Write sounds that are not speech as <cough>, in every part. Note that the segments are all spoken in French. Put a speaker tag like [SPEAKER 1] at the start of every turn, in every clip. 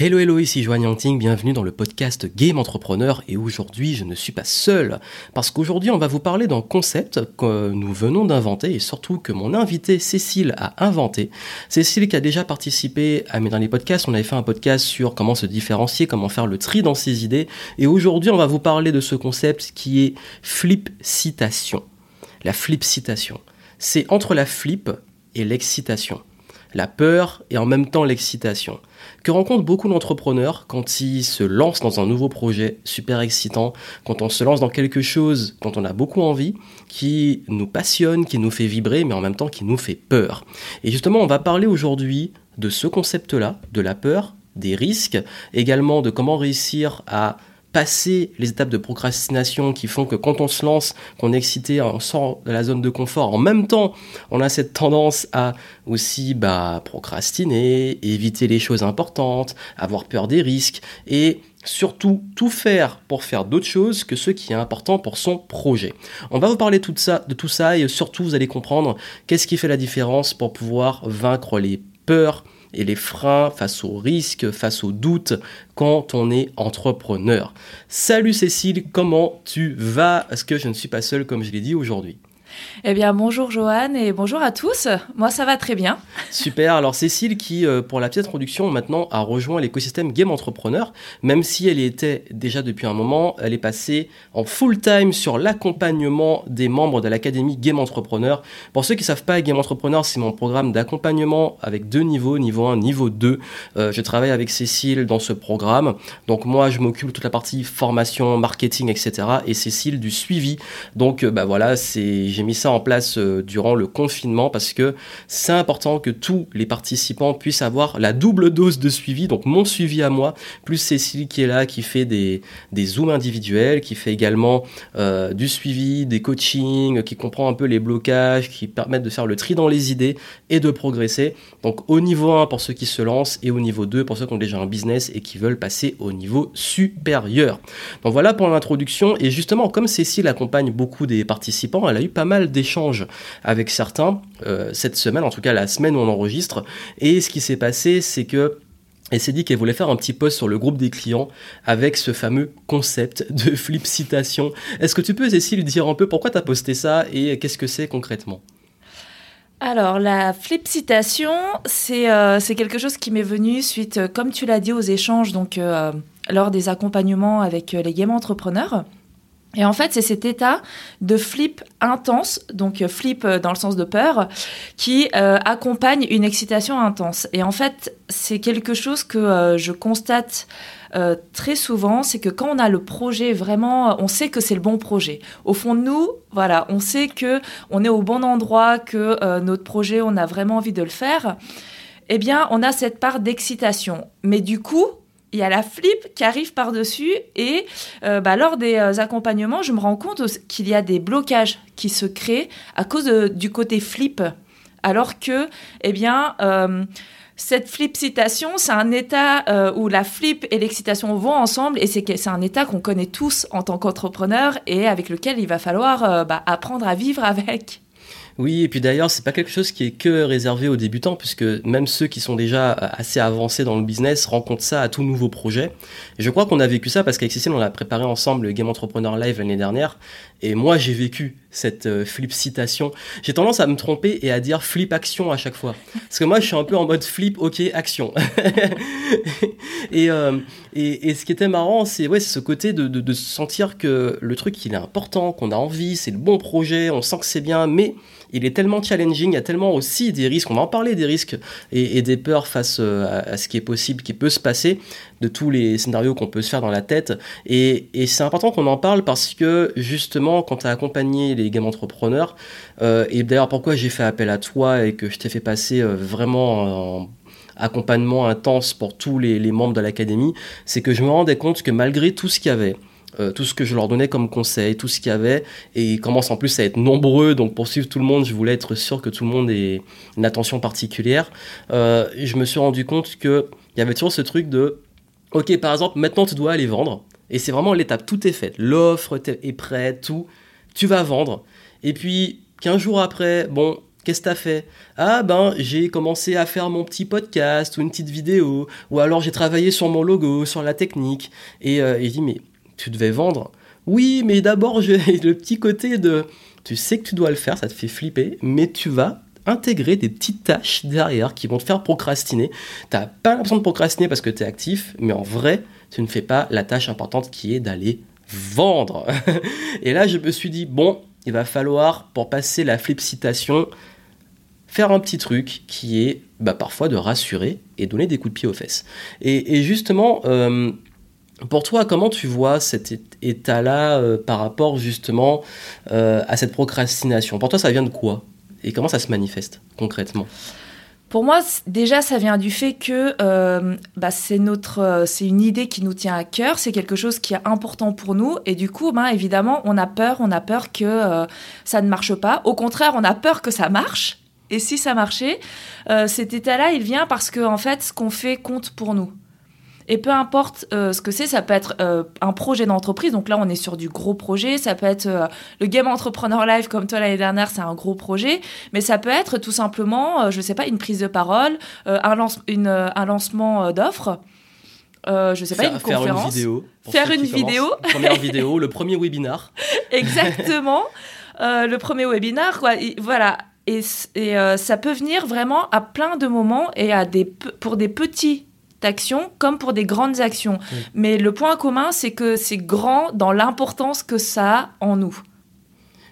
[SPEAKER 1] Hello hello, ici Joanne Yangting, bienvenue dans le podcast Game Entrepreneur et aujourd'hui je ne suis pas seul parce qu'aujourd'hui on va vous parler d'un concept que nous venons d'inventer et surtout que mon invité Cécile a inventé. Cécile qui a déjà participé à mes derniers podcasts, on avait fait un podcast sur comment se différencier, comment faire le tri dans ses idées et aujourd'hui on va vous parler de ce concept qui est flip citation. La flip citation. C'est entre la flip et l'excitation la peur et en même temps l'excitation, que rencontrent beaucoup d'entrepreneurs quand ils se lancent dans un nouveau projet super excitant, quand on se lance dans quelque chose dont on a beaucoup envie, qui nous passionne, qui nous fait vibrer, mais en même temps qui nous fait peur. Et justement, on va parler aujourd'hui de ce concept-là, de la peur, des risques, également de comment réussir à passer les étapes de procrastination qui font que quand on se lance, qu'on est excité, on sort de la zone de confort. En même temps, on a cette tendance à aussi bah, procrastiner, éviter les choses importantes, avoir peur des risques et surtout tout faire pour faire d'autres choses que ce qui est important pour son projet. On va vous parler tout ça, de tout ça et surtout vous allez comprendre qu'est-ce qui fait la différence pour pouvoir vaincre les peurs, et les freins face aux risques, face aux doutes quand on est entrepreneur. Salut Cécile, comment tu vas? Est-ce que je ne suis pas seul comme je l'ai dit aujourd'hui?
[SPEAKER 2] Eh bien, bonjour Joanne et bonjour à tous. Moi, ça va très bien.
[SPEAKER 1] Super. Alors, Cécile, qui, euh, pour la petite introduction, maintenant a rejoint l'écosystème Game Entrepreneur, même si elle y était déjà depuis un moment, elle est passée en full time sur l'accompagnement des membres de l'académie Game Entrepreneur. Pour ceux qui ne savent pas, Game Entrepreneur, c'est mon programme d'accompagnement avec deux niveaux, niveau 1, niveau 2. Euh, je travaille avec Cécile dans ce programme. Donc, moi, je m'occupe de toute la partie formation, marketing, etc. Et Cécile du suivi. Donc, euh, bah voilà, c'est j'ai mis ça en place euh, durant le confinement parce que c'est important que tous les participants puissent avoir la double dose de suivi, donc mon suivi à moi, plus Cécile qui est là, qui fait des, des zooms individuels, qui fait également euh, du suivi, des coachings, qui comprend un peu les blocages, qui permettent de faire le tri dans les idées et de progresser. Donc au niveau 1 pour ceux qui se lancent et au niveau 2 pour ceux qui ont déjà un business et qui veulent passer au niveau supérieur. Donc voilà pour l'introduction et justement comme Cécile accompagne beaucoup des participants, elle a eu pas mal d'échanges avec certains euh, cette semaine, en tout cas la semaine où on enregistre. Et ce qui s'est passé, c'est que elle s'est dit qu'elle voulait faire un petit post sur le groupe des clients avec ce fameux concept de <laughs> flip citation. Est-ce que tu peux, Cécile, dire un peu pourquoi tu as posté ça et qu'est-ce que c'est concrètement?
[SPEAKER 2] Alors, la flip citation, euh, c'est quelque chose qui m'est venu suite, euh, comme tu l'as dit, aux échanges, donc lors des accompagnements avec les game entrepreneurs. Et en fait, c'est cet état de flip intense, donc euh, flip euh, dans le sens de peur, qui euh, accompagne une excitation intense. Et en fait, c'est quelque chose que je constate très souvent, c'est que quand on a le projet vraiment, on sait que c'est le bon projet. Au fond de nous, voilà, on sait que on est au bon endroit, que notre projet, on a vraiment envie de le faire. Eh bien, on a cette part d'excitation. Mais du coup, il y a la flip qui arrive par-dessus et euh, bah, lors des euh, accompagnements, je me rends compte qu'il y a des blocages qui se créent à cause du côté flip. Alors que, eh bien, euh, cette flip citation, c'est un état où la flip et l'excitation vont ensemble et c'est un état qu'on connaît tous en tant qu'entrepreneur et avec lequel il va falloir bah, apprendre à vivre avec.
[SPEAKER 1] Oui, et puis d'ailleurs, c'est pas quelque chose qui est que réservé aux débutants, puisque même ceux qui sont déjà assez avancés dans le business rencontrent ça à tout nouveau projet. Et je crois qu'on a vécu ça parce qu'avec Cécile, on a préparé ensemble le Game Entrepreneur Live l'année dernière, et moi j'ai vécu cette euh, flip citation. J'ai tendance à me tromper et à dire flip action à chaque fois, parce que moi je suis un peu en mode flip, ok, action. <laughs> et, euh, et, et, ce qui était marrant, c'est ouais, ce côté de, de, sentir que le truc il est important, qu'on a envie, c'est le bon projet, on sent que c'est bien, mais il est tellement challenging, il y a tellement aussi des risques, on va en parler des risques et, des peurs face euh, à, ce qui est possible, qui peut se passer, de tous les scénarios qu'on peut se faire dans la tête. Et, c'est important qu'on en parle parce que justement, quand tu as accompagné les game entrepreneurs, euh, et d'ailleurs pourquoi j'ai fait appel à toi et que je t'ai fait passer euh, vraiment en accompagnement intense pour tous les, membres de l'académie, c'est que je me rendais compte que malgré tout ce qu'il y avait, euh, tout ce que je leur donnais comme conseil, tout ce qu'il y avait, et ils commencent en plus à être nombreux, donc pour suivre tout le monde, je voulais être sûr que tout le monde ait une attention particulière. Je me suis rendu compte qu'il y avait toujours ce truc de, ok, par exemple, maintenant tu dois aller vendre, et c'est vraiment l'étape, tout est fait, l'offre est prête, tout, tu vas vendre, et puis 15 jours après, bon, Qu'est-ce que t'as fait? Ah ben j'ai commencé à faire mon petit podcast ou une petite vidéo, ou alors j'ai travaillé sur mon logo, sur la technique. Et euh, il dit mais tu devais vendre? Oui, mais d'abord <laughs> j'ai le petit côté de tu sais que tu dois le faire, ça te fait flipper, mais tu vas intégrer des petites tâches derrière qui vont te faire procrastiner. T'as pas l'impression de procrastiner parce que tu es actif, mais en vrai, tu ne fais pas la tâche importante qui est d'aller vendre. <laughs> Et là, je me suis dit, bon, il va falloir, pour passer la flip citation, faire un petit truc qui est bah, parfois de rassurer et donner des coups de pied aux fesses. Et, justement, euh, pour toi, comment tu vois cet état-là euh, par rapport justement euh, à cette procrastination? Pour toi, ça vient de quoi? Et comment ça se manifeste concrètement?
[SPEAKER 2] Pour moi, déjà, ça vient du fait que bah, c'est notre, c'est une idée qui nous tient à cœur, c'est quelque chose qui est important pour nous, et du coup, ben, évidemment, on a peur, on a peur que ça ne marche pas. Au contraire, on a peur que ça marche, et si ça marchait, euh, cet état-là, il vient parce que fait, ce qu'on fait compte pour nous. Et peu importe euh, ce que c'est, ça peut être euh, un projet d'entreprise. Donc là, on est sur du gros projet. Ça peut être le Game Entrepreneur Live, comme toi l'année dernière, c'est un gros projet. Mais ça peut être tout simplement, je ne sais pas, une prise de parole, un, lance une, un lancement d'offres. je je sais pas, une
[SPEAKER 1] faire
[SPEAKER 2] conférence.
[SPEAKER 1] Une vidéo,
[SPEAKER 2] faire une vidéo.
[SPEAKER 1] Première vidéo, le premier webinar. <laughs>
[SPEAKER 2] Exactement. le premier webinar, quoi. voilà, et, euh, ça peut venir vraiment à plein de moments et à des, pour des petites actions comme pour des grandes actions. Mais le point commun, c'est que c'est grand dans l'importance que ça a en nous.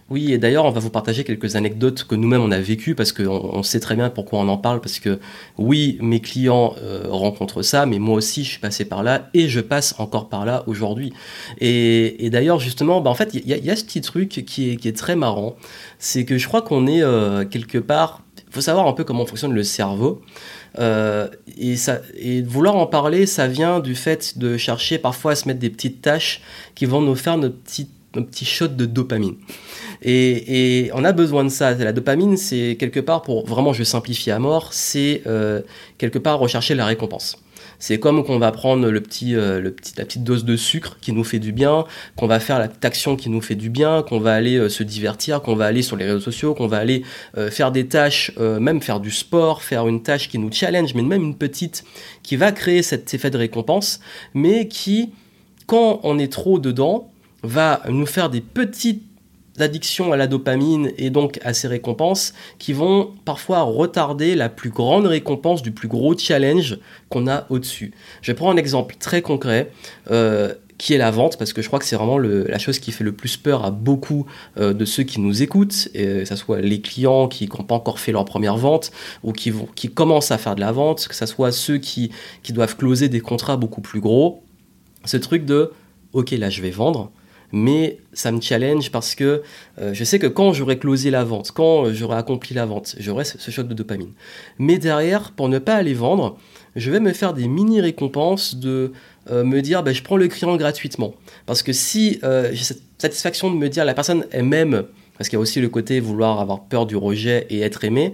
[SPEAKER 1] Oui, et d'ailleurs, on va vous partager quelques anecdotes que nous-mêmes on a vécues parce qu'on on sait très bien pourquoi on en parle. Parce que oui, mes clients euh, rencontrent ça, mais moi aussi, je suis passé par là et je passe encore par là aujourd'hui. Et, d'ailleurs, justement, bah, en fait, il y, a ce petit truc qui est, qui est très marrant. C'est que je crois qu'on est euh, quelque part. Il faut savoir un peu comment fonctionne le cerveau. Euh, et, vouloir en parler, ça vient du fait de chercher parfois à se mettre des petites tâches qui vont nous faire notre petit, notre petit shot de dopamine. Et, on a besoin de ça. La dopamine, c'est quelque part, pour vraiment je simplifie à mort, c'est euh, quelque part rechercher la récompense. C'est comme qu'on va prendre le petit, euh, le petit, la petite dose de sucre qui nous fait du bien, qu'on va faire la petite action qui nous fait du bien, qu'on va aller euh, se divertir, qu'on va aller sur les réseaux sociaux, qu'on va aller faire des tâches, même faire du sport, faire une tâche qui nous challenge, mais même une petite qui va créer cet effet de récompense, mais qui, quand on est trop dedans, va nous faire des petites d'addiction à la dopamine et donc à ces récompenses qui vont parfois retarder la plus grande récompense du plus gros challenge qu'on a au-dessus. Je prends un exemple très concret. Euh, qui est la vente, parce que je crois que c'est vraiment la chose qui fait le plus peur à beaucoup euh, de ceux qui nous écoutent, et, que ce soit les clients qui n'ont pas encore fait leur première vente, ou qui, vont, qui commencent à faire de la vente, que ce soit ceux qui, qui doivent closer des contrats beaucoup plus gros. Ce truc de, ok, là je vais vendre, mais ça me challenge parce que euh, je sais que quand j'aurai closé la vente, quand j'aurai accompli la vente, j'aurai ce, choc de dopamine. Mais derrière, pour ne pas aller vendre, je vais me faire des mini récompenses de euh, me dire bah, je prends le client gratuitement. Parce que si euh, j'ai cette satisfaction de me dire la personne elle m'aime, parce qu'il y a aussi le côté vouloir avoir peur du rejet et être aimé,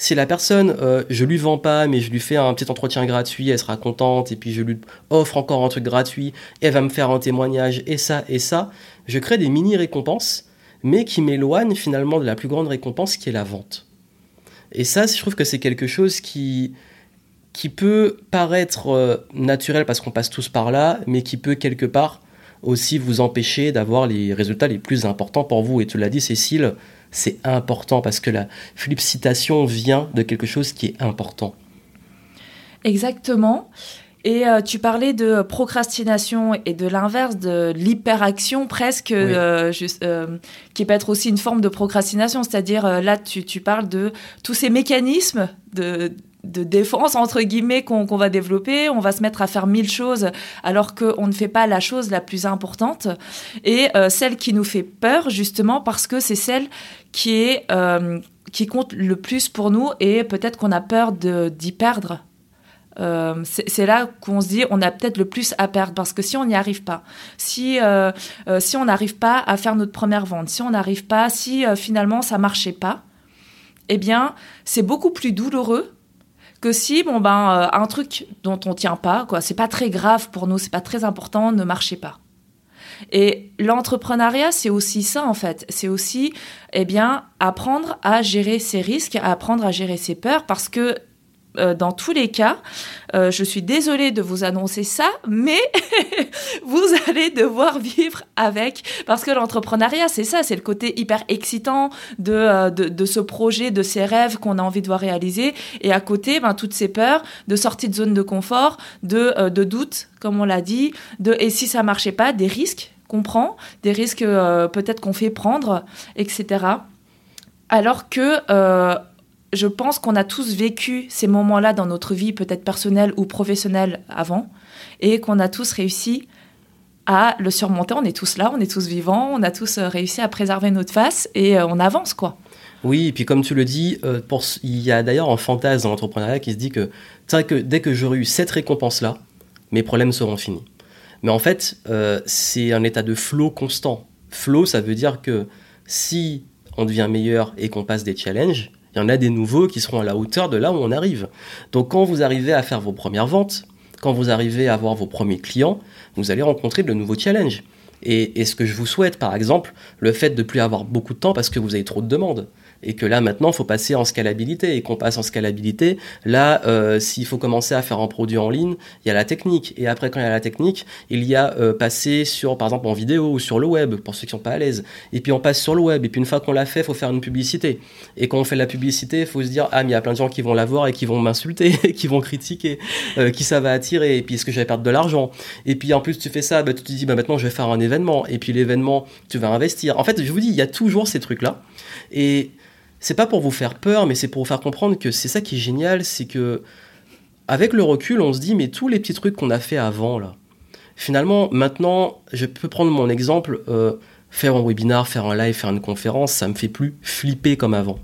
[SPEAKER 1] si la personne, euh, je lui vends pas, mais je lui fais un petit entretien gratuit, elle sera contente, et puis je lui offre encore un truc gratuit, elle va me faire un témoignage, et ça, et ça, je crée des mini récompenses, mais qui m'éloignent finalement de la plus grande récompense qui est la vente. Et ça, je trouve que c'est quelque chose qui, qui peut paraître euh, naturel parce qu'on passe tous par là, mais qui peut quelque part aussi vous empêcher d'avoir les résultats les plus importants pour vous. Et tu l'as dit, Cécile, c'est important parce que la citation vient de quelque chose qui est important.
[SPEAKER 2] Exactement. Et euh, tu parlais de procrastination et de l'inverse, de l'hyperaction presque, euh, euh, qui peut être aussi une forme de procrastination. C'est-à-dire, là, tu, tu, parles de tous ces mécanismes de, de défense entre guillemets qu'on va développer. On va se mettre à faire mille choses alors qu'on ne fait pas la chose la plus importante et euh, celle qui nous fait peur justement parce que c'est celle qui est euh, qui compte le plus pour nous et peut-être qu'on a peur d'y perdre. Euh, c'est là qu'on se dit on a peut-être le plus à perdre parce que si on n'y arrive pas, si si on n'arrive pas à faire notre première vente, si on n'arrive pas, si finalement ça marchait pas, eh bien c'est beaucoup plus douloureux que si bon ben euh, un truc dont on tient pas quoi c'est pas très grave pour nous c'est pas très important ne marchait pas Et l'entrepreneuriat, c'est aussi ça en fait. C'est aussi, eh bien, apprendre à gérer ses risques, apprendre à gérer ses peurs, parce que euh, dans tous les cas, euh, je suis désolée de vous annoncer ça, mais <laughs> vous allez devoir vivre avec, parce que l'entrepreneuriat, c'est ça, c'est le côté hyper excitant de, euh, de, de, ce projet, de ces rêves qu'on a envie de voir réaliser, et à côté, ben, toutes ces peurs de sortie de zone de confort, de, de doute, comme on l'a dit, de et si ça marchait pas, des risques qu'on prend, des risques peut-être qu'on fait prendre, etc. Alors que je pense qu'on a tous vécu ces moments-là dans notre vie, peut-être personnelle ou professionnelle avant, et qu'on a tous réussi à le surmonter. On est tous là, on est tous vivants, on a tous euh, réussi à préserver notre face et euh, on avance, quoi.
[SPEAKER 1] Oui, et puis comme tu le dis, euh, il y a d'ailleurs un fantasme dans l'entrepreneuriat qui se dit que, que dès que j'aurai eu cette récompense-là, mes problèmes seront finis. Mais en fait, c'est un état de flow constant. Flow, ça veut dire que si on devient meilleur et qu'on passe des challenges, il y en a des nouveaux qui seront à la hauteur de là où on arrive. Donc quand vous arrivez à faire vos premières ventes, quand vous arrivez à avoir vos premiers clients, vous allez rencontrer de nouveaux challenges. Et, ce que je vous souhaite, par exemple, le fait de ne plus avoir beaucoup de temps parce que vous avez trop de demandes et que là maintenant il faut passer en scalabilité. Et qu'on passe en scalabilité là euh, s'il faut commencer à faire un produit en ligne il y a la technique. Et après quand il y a la technique il y a euh, passer sur par exemple en vidéo ou sur le web pour ceux qui sont pas à l'aise. Et puis on passe sur le web. Et puis une fois qu'on l'a fait faut faire une publicité. Et quand on fait la publicité faut se dire ah mais il y a plein de gens qui vont la voir et qui vont m'insulter <laughs> qui vont critiquer euh, qui ça va attirer. Et puis est-ce que je vais perdre de l'argent? Et puis en plus tu fais ça bah, tu te dis bah maintenant je vais faire un événement. Et puis l'événement tu vas investir. En fait je vous dis il y a toujours ces trucs là et c'est pas pour vous faire peur, mais c'est pour vous faire comprendre que c'est ça qui est génial, c'est que avec le recul, on se dit mais tous les petits trucs qu'on a fait avant là, finalement maintenant, je peux prendre mon exemple, euh, faire un webinar, faire un live, faire une conférence, ça me fait plus flipper comme avant,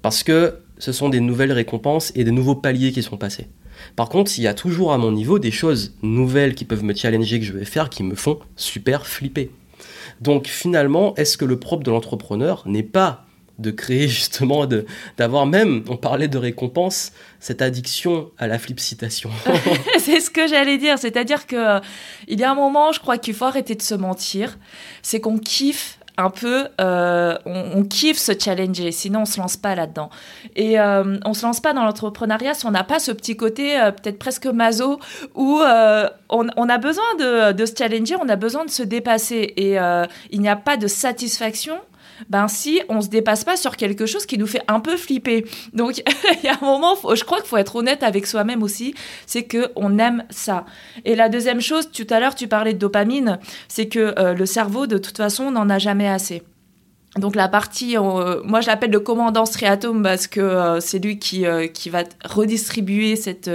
[SPEAKER 1] parce que ce sont des nouvelles récompenses et des nouveaux paliers qui sont passés. Par contre, il y a toujours à mon niveau des choses nouvelles qui peuvent me challenger, que je vais faire, qui me font super flipper. Donc finalement, est-ce que le propre de l'entrepreneur n'est pas de créer justement, de, d'avoir même, on parlait de récompense, cette addiction à la flip citation. <laughs>
[SPEAKER 2] c'est ce que j'allais dire, c'est-à-dire que euh, il y a un moment, je crois qu'il faut arrêter de se mentir, c'est qu'on kiffe un peu, euh, on, kiffe se challenger, sinon on se lance pas là-dedans. Et euh, on se lance pas dans l'entrepreneuriat si on n'a pas ce petit côté peut-être presque maso où on, a besoin de, de, se challenger, on a besoin de se dépasser et il n'y a pas de satisfaction ben si on se dépasse pas sur quelque chose qui nous fait un peu flipper. Donc <laughs> il y a un moment, je crois qu'il faut être honnête avec soi-même aussi, c'est que on aime ça. Et la deuxième chose, tout à l'heure tu parlais de dopamine, c'est que euh, le cerveau de toute façon n'en a jamais assez. Donc la partie, euh, moi je l'appelle le commandant striatum parce que euh, c'est lui qui, qui va redistribuer cette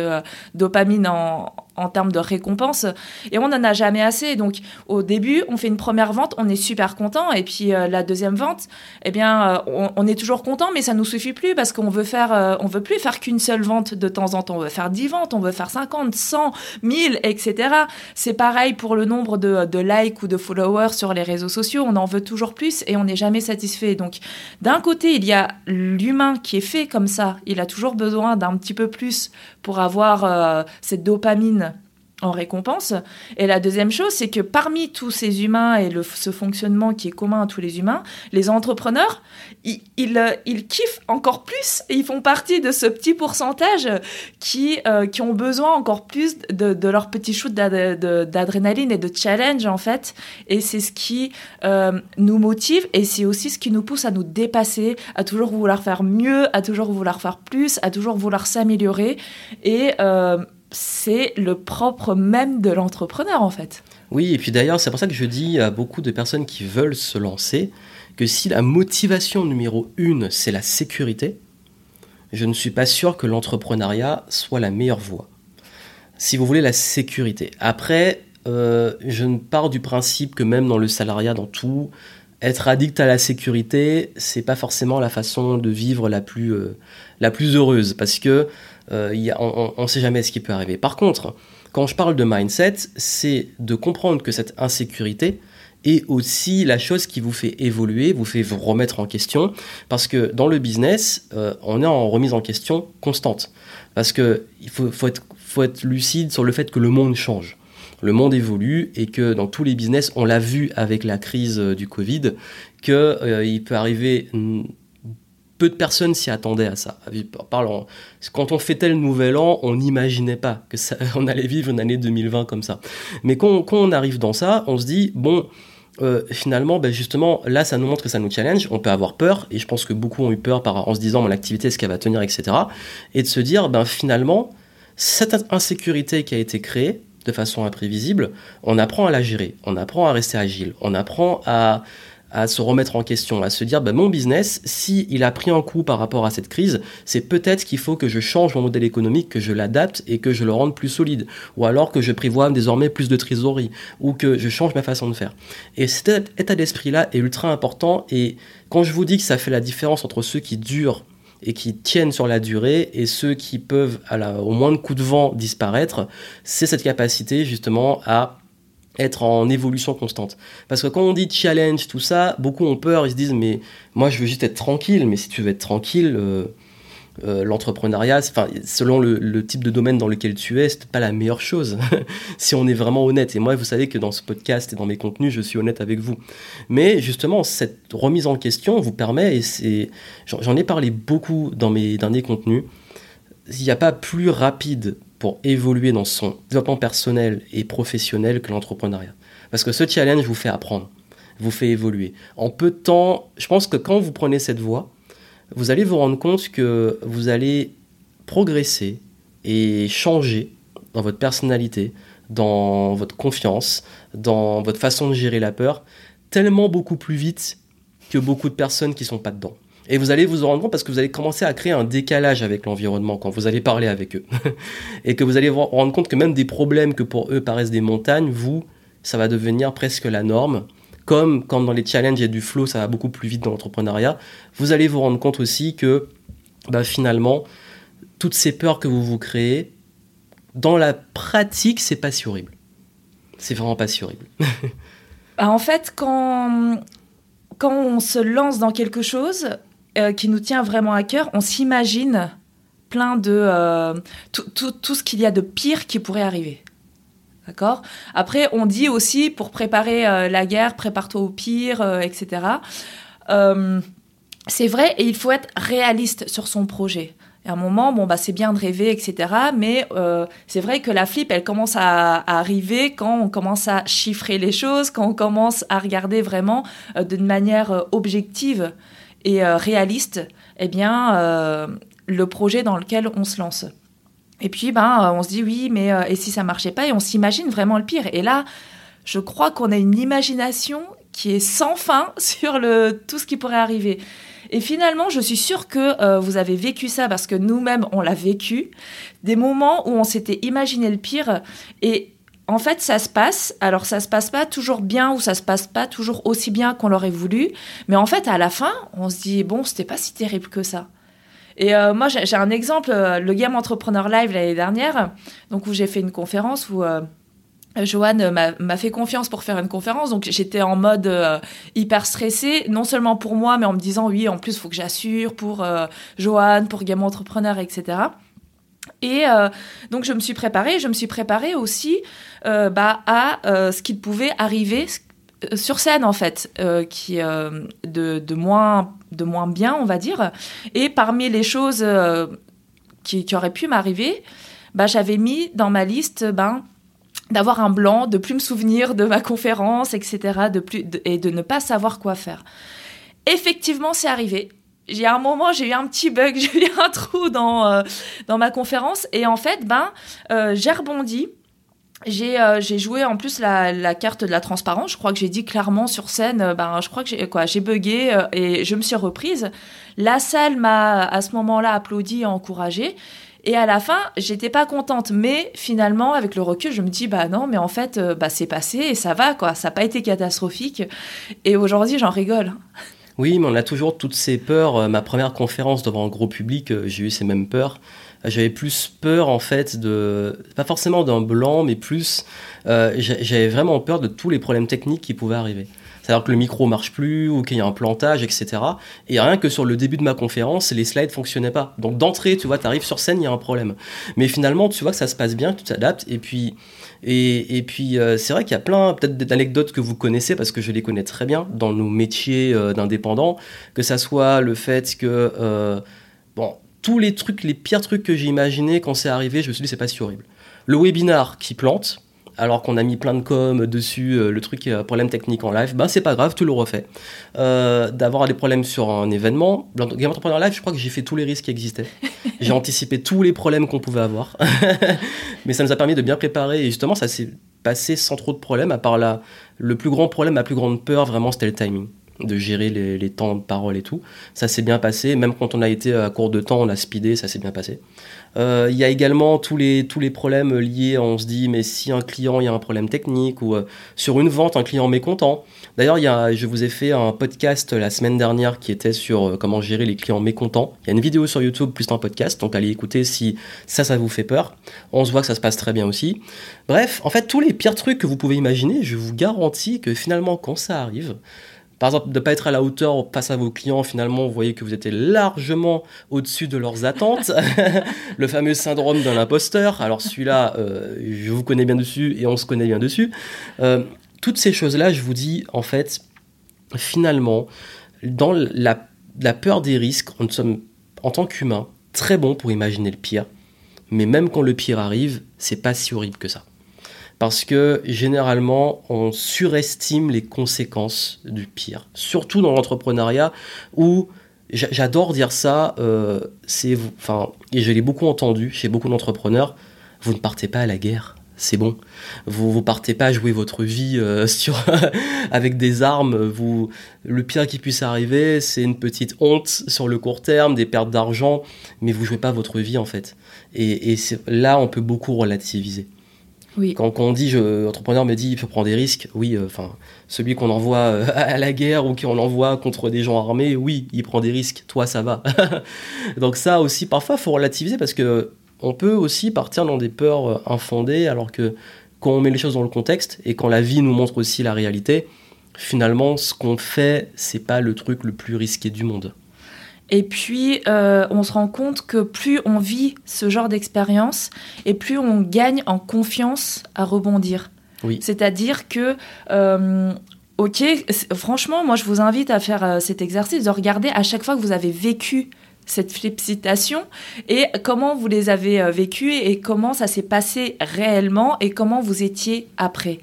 [SPEAKER 2] dopamine en, en termes de récompense. Et on n'en a jamais assez. Donc au début, on fait une première vente, on est super content. Et puis euh, la deuxième vente, eh bien, euh, on, est toujours content, mais ça nous suffit plus parce qu'on veut faire, euh, on veut plus faire qu'une seule vente de temps en temps. On veut faire 10 ventes, on veut faire 50, 100, 1000, etc. C'est pareil pour le nombre de, de likes ou de followers sur les réseaux sociaux. On en veut toujours plus et on n'est jamais satisfait. Donc d'un côté, il y a l'humain qui est fait comme ça. Il a toujours besoin d'un petit peu plus pour avoir cette dopamine en récompense. Et la deuxième chose, c'est que parmi tous ces humains et le, ce fonctionnement qui est commun à tous les humains, les entrepreneurs, ils, ils, kiffent encore plus ils font partie de ce petit pourcentage qui, euh, qui ont besoin encore plus de, de leur petit shoot d'adrénaline et de challenge en fait. Et c'est ce qui euh, nous motive et c'est aussi ce qui nous pousse à nous dépasser, à toujours vouloir faire mieux, à toujours vouloir faire plus, à toujours vouloir s'améliorer. Et euh, c'est le propre même de l'entrepreneur en fait.
[SPEAKER 1] Oui, et puis d'ailleurs, c'est pour ça que je dis à beaucoup de personnes qui veulent se lancer que si la motivation numéro une, c'est la sécurité, je ne suis pas sûr que l'entrepreneuriat soit la meilleure voie. Si vous voulez la sécurité. Après, euh, je ne pars du principe que même dans le salariat, dans tout, être addict à la sécurité, c'est pas forcément la façon de vivre la plus, euh, la plus heureuse. Parce que euh, on ne sait jamais ce qui peut arriver. Par contre, quand je parle de mindset, c'est de comprendre que cette insécurité est aussi la chose qui vous fait évoluer, vous fait vous remettre en question, parce que dans le business, euh, on est en remise en question constante, parce que il faut, être, lucide sur le fait que le monde change. le monde évolue et que dans tous les business, on l'a vu avec la crise du Covid, qu'il euh, peut arriver peu de personnes s'y attendaient à ça. Quand on fêtait le nouvel an, on n'imaginait pas que ça, <laughs> on allait vivre une année 2020 comme ça. Mais quand, quand on arrive dans ça, on se dit bon, euh, finalement, ben justement, là, ça nous montre que ça nous challenge. On peut avoir peur, et je pense que beaucoup ont eu peur par, en se disant mon activité, est-ce qu'elle va tenir, etc. Et de se dire, ben finalement, cette insécurité qui a été créée de façon imprévisible, on apprend à la gérer, on apprend à rester agile, on apprend à à se remettre en question, à se dire bah, mon business, si il a pris un coup par rapport à cette crise, c'est peut-être qu'il faut que je change mon modèle économique, que je l'adapte et que je le rende plus solide, ou alors que je prévois désormais plus de trésorerie, ou que je change ma façon de faire. Et cet état d'esprit-là est ultra important, et quand je vous dis que ça fait la différence entre ceux qui durent et qui tiennent sur la durée et ceux qui peuvent, à au moins de coup de vent, disparaître, c'est cette capacité justement à être en évolution constante. Parce que quand on dit challenge, tout ça, beaucoup ont peur, ils se disent mais moi je veux juste être tranquille, mais si tu veux être tranquille, euh, euh, l'entrepreneuriat, selon le, type de domaine dans lequel tu es, c'est pas la meilleure chose, <laughs> si on est vraiment honnête. Et moi, vous savez que dans ce podcast et dans mes contenus, je suis honnête avec vous. Mais justement, cette remise en question vous permet, et c'est, j'en ai parlé beaucoup dans mes derniers contenus, il n'y a pas plus rapide pour évoluer dans son développement personnel et professionnel que l'entrepreneuriat. Parce que ce challenge vous fait apprendre, vous fait évoluer. En peu de temps, je pense que quand vous prenez cette voie, vous allez vous rendre compte que vous allez progresser et changer dans votre personnalité, dans votre confiance, dans votre façon de gérer la peur, tellement beaucoup plus vite que beaucoup de personnes qui ne sont pas dedans. Et vous allez vous en rendre compte parce que vous allez commencer à créer un décalage avec l'environnement quand vous allez parler avec eux. <laughs> et que vous allez vous rendre compte que même des problèmes que pour eux paraissent des montagnes, vous, ça va devenir presque la norme. Comme quand dans les challenges il y a du flow, ça va beaucoup plus vite dans l'entrepreneuriat. Vous allez vous rendre compte aussi que bah, finalement, toutes ces peurs que vous vous créez, dans la pratique, c'est pas si horrible. C'est vraiment pas si horrible. <laughs>
[SPEAKER 2] Bah, en fait, quand, quand on se lance dans quelque chose, euh, qui nous tient vraiment à cœur, on s'imagine plein de euh, tout, ce qu'il y a de pire qui pourrait arriver. D'accord? Après, on dit aussi pour préparer euh, la guerre, prépare-toi au pire, etc. c'est vrai et il faut être réaliste sur son projet. à un moment, bon, bah, c'est bien de rêver, etc. Mais c'est vrai que la flip, elle commence à, à, arriver quand on commence à chiffrer les choses, quand on commence à regarder vraiment d'une manière objective et euh, réaliste, eh bien, euh, le projet dans lequel on se lance. Et puis, ben, euh, on se dit oui, mais et si ça marchait pas Et on s'imagine vraiment le pire. Et là, je crois qu'on a une imagination qui est sans fin <laughs> sur le, tout ce qui pourrait arriver. Et finalement, je suis sûre que vous avez vécu ça parce que nous-mêmes, on l'a vécu. Des moments où on s'était imaginé le pire. Et en fait, ça se passe. Alors, ça se passe pas toujours bien ou ça se passe pas toujours aussi bien qu'on l'aurait voulu. Mais en fait, à la fin, on se dit bon, c'était pas si terrible que ça. Et euh, moi, j'ai un exemple, euh, le Game Entrepreneur Live l'année dernière, donc où j'ai fait une conférence où euh, Joanne m'a fait confiance pour faire une conférence. Donc j'étais en mode hyper stressée, non seulement pour moi, mais en me disant oui, en plus, il faut que j'assure pour Joanne, pour Game Entrepreneur, etc. Et euh, donc je me suis préparée, je me suis préparée aussi euh, bah, à euh, ce qu'il pouvait arriver sur scène en fait, qui de, moins de moins bien on va dire. Et parmi les choses qui, auraient pu m'arriver, bah, j'avais mis dans ma liste ben, d'avoir un blanc, de plus me souvenir de ma conférence, etc. Et de ne pas savoir quoi faire. Effectivement, c'est arrivé j'ai un moment, j'ai eu un petit bug, <laughs> j'ai eu un trou dans, euh, dans ma conférence. Et en fait, ben, euh, j'ai rebondi. J'ai euh, joué en plus la, la, carte de la transparence. Je crois que j'ai dit clairement sur scène, ben, je crois que j'ai quoi, j'ai bugué et je me suis reprise. La salle m'a à ce moment-là applaudi et encouragé. Et à la fin, j'étais pas contente, mais finalement, avec le recul, je me dis bah non, mais en fait, bah c'est passé et ça va quoi. Ça n'a pas été catastrophique. Et aujourd'hui, j'en rigole.
[SPEAKER 1] Oui, mais on a toujours toutes ces peurs. Euh, ma première conférence devant un gros public, euh, j'ai eu ces mêmes peurs. J'avais plus peur en fait de, pas forcément d'un blanc, mais plus, euh, j'avais vraiment peur de tous les problèmes techniques qui pouvaient arriver. C'est-à-dire que le micro marche plus ou qu'il y a un plantage, etc. Et rien que sur le début de ma conférence, les slides fonctionnaient pas. Donc d'entrée, tu vois, tu arrives sur scène, il y a un problème. Mais finalement, tu vois que ça se passe bien, tu t'adaptes. Et puis, et, puis euh, c'est vrai qu'il y a plein peut-être d'anecdotes que vous connaissez parce que je les connais très bien dans nos métiers euh, d'indépendants, que ça soit le fait que bon tous les trucs, les pires trucs que j'ai imaginés quand c'est arrivé, je me suis dit c'est pas si horrible. Le webinar qui plante, alors qu'on a mis plein de com dessus, euh, le truc euh, problème technique en live, ben c'est pas grave, tu le refais. Euh, d'avoir des problèmes sur un événement, Game Entrepreneur Live, je crois que j'ai fait tous les risques qui existaient. <laughs> j'ai anticipé tous les problèmes qu'on pouvait avoir. <laughs> Mais ça nous a permis de bien préparer et justement ça s'est passé sans trop de problèmes, à part là, le plus grand problème, ma plus grande peur vraiment c'était le timing de gérer les, temps de parole et tout. Ça s'est bien passé, même quand on a été à court de temps, on a speedé, ça s'est bien passé. Euh, il y a également tous les, problèmes liés, on se dit, mais si un client, il y a un problème technique, ou euh, sur une vente, un client mécontent. D'ailleurs, je vous ai fait un podcast la semaine dernière qui était sur euh, comment gérer les clients mécontents. Il y a une vidéo sur YouTube plus un podcast, donc allez écouter si ça, ça vous fait peur. On se voit que ça se passe très bien aussi. Bref, en fait, tous les pires trucs que vous pouvez imaginer, je vous garantis que finalement, quand ça arrive, par exemple, de ne pas être à la hauteur face à vos clients, finalement, vous voyez que vous êtes largement au-dessus de leurs attentes. <laughs> le fameux syndrome de l'imposteur. Alors celui-là, euh, je vous connais bien dessus et on se connaît bien dessus. Euh, toutes ces choses-là, je vous dis, en fait, finalement, dans la, peur des risques, on sommes, en tant qu'humains, très bons pour imaginer le pire. Mais même quand le pire arrive, c'est pas si horrible que ça parce que généralement on surestime les conséquences du pire, surtout dans l'entrepreneuriat où j'adore dire ça, euh, c'est enfin et je l'ai beaucoup entendu chez beaucoup d'entrepreneurs, vous ne partez pas à la guerre. C'est bon. Vous vous partez pas jouer votre vie euh, <laughs> avec des armes. Le pire qui puisse arriver, c'est une petite honte sur le court terme, des pertes d'argent, mais vous jouez pas votre vie en fait. Et là, on peut beaucoup relativiser. Quand, on dit, je, entrepreneur me dit, il faut prendre des risques, oui, euh, enfin, celui qu'on envoie euh, à la guerre ou qu'on envoie contre des gens armés, oui, il prend des risques, toi, ça va. <laughs> Donc ça aussi, parfois, faut relativiser parce que on peut aussi partir dans des peurs euh, infondées, alors que quand on met les choses dans le contexte et quand la vie nous montre aussi la réalité, finalement, ce qu'on fait, c'est pas le truc le plus risqué du monde.
[SPEAKER 2] Et puis, euh, on se rend compte que plus on vit ce genre d'expérience, et plus on gagne en confiance à rebondir.
[SPEAKER 1] Oui.
[SPEAKER 2] C'est-à-dire que, euh, ok, franchement, moi, je vous invite à faire euh, cet exercice, de regarder à chaque fois que vous avez vécu cette félicitation et comment vous les avez vécues et comment ça s'est passé réellement et comment vous étiez après.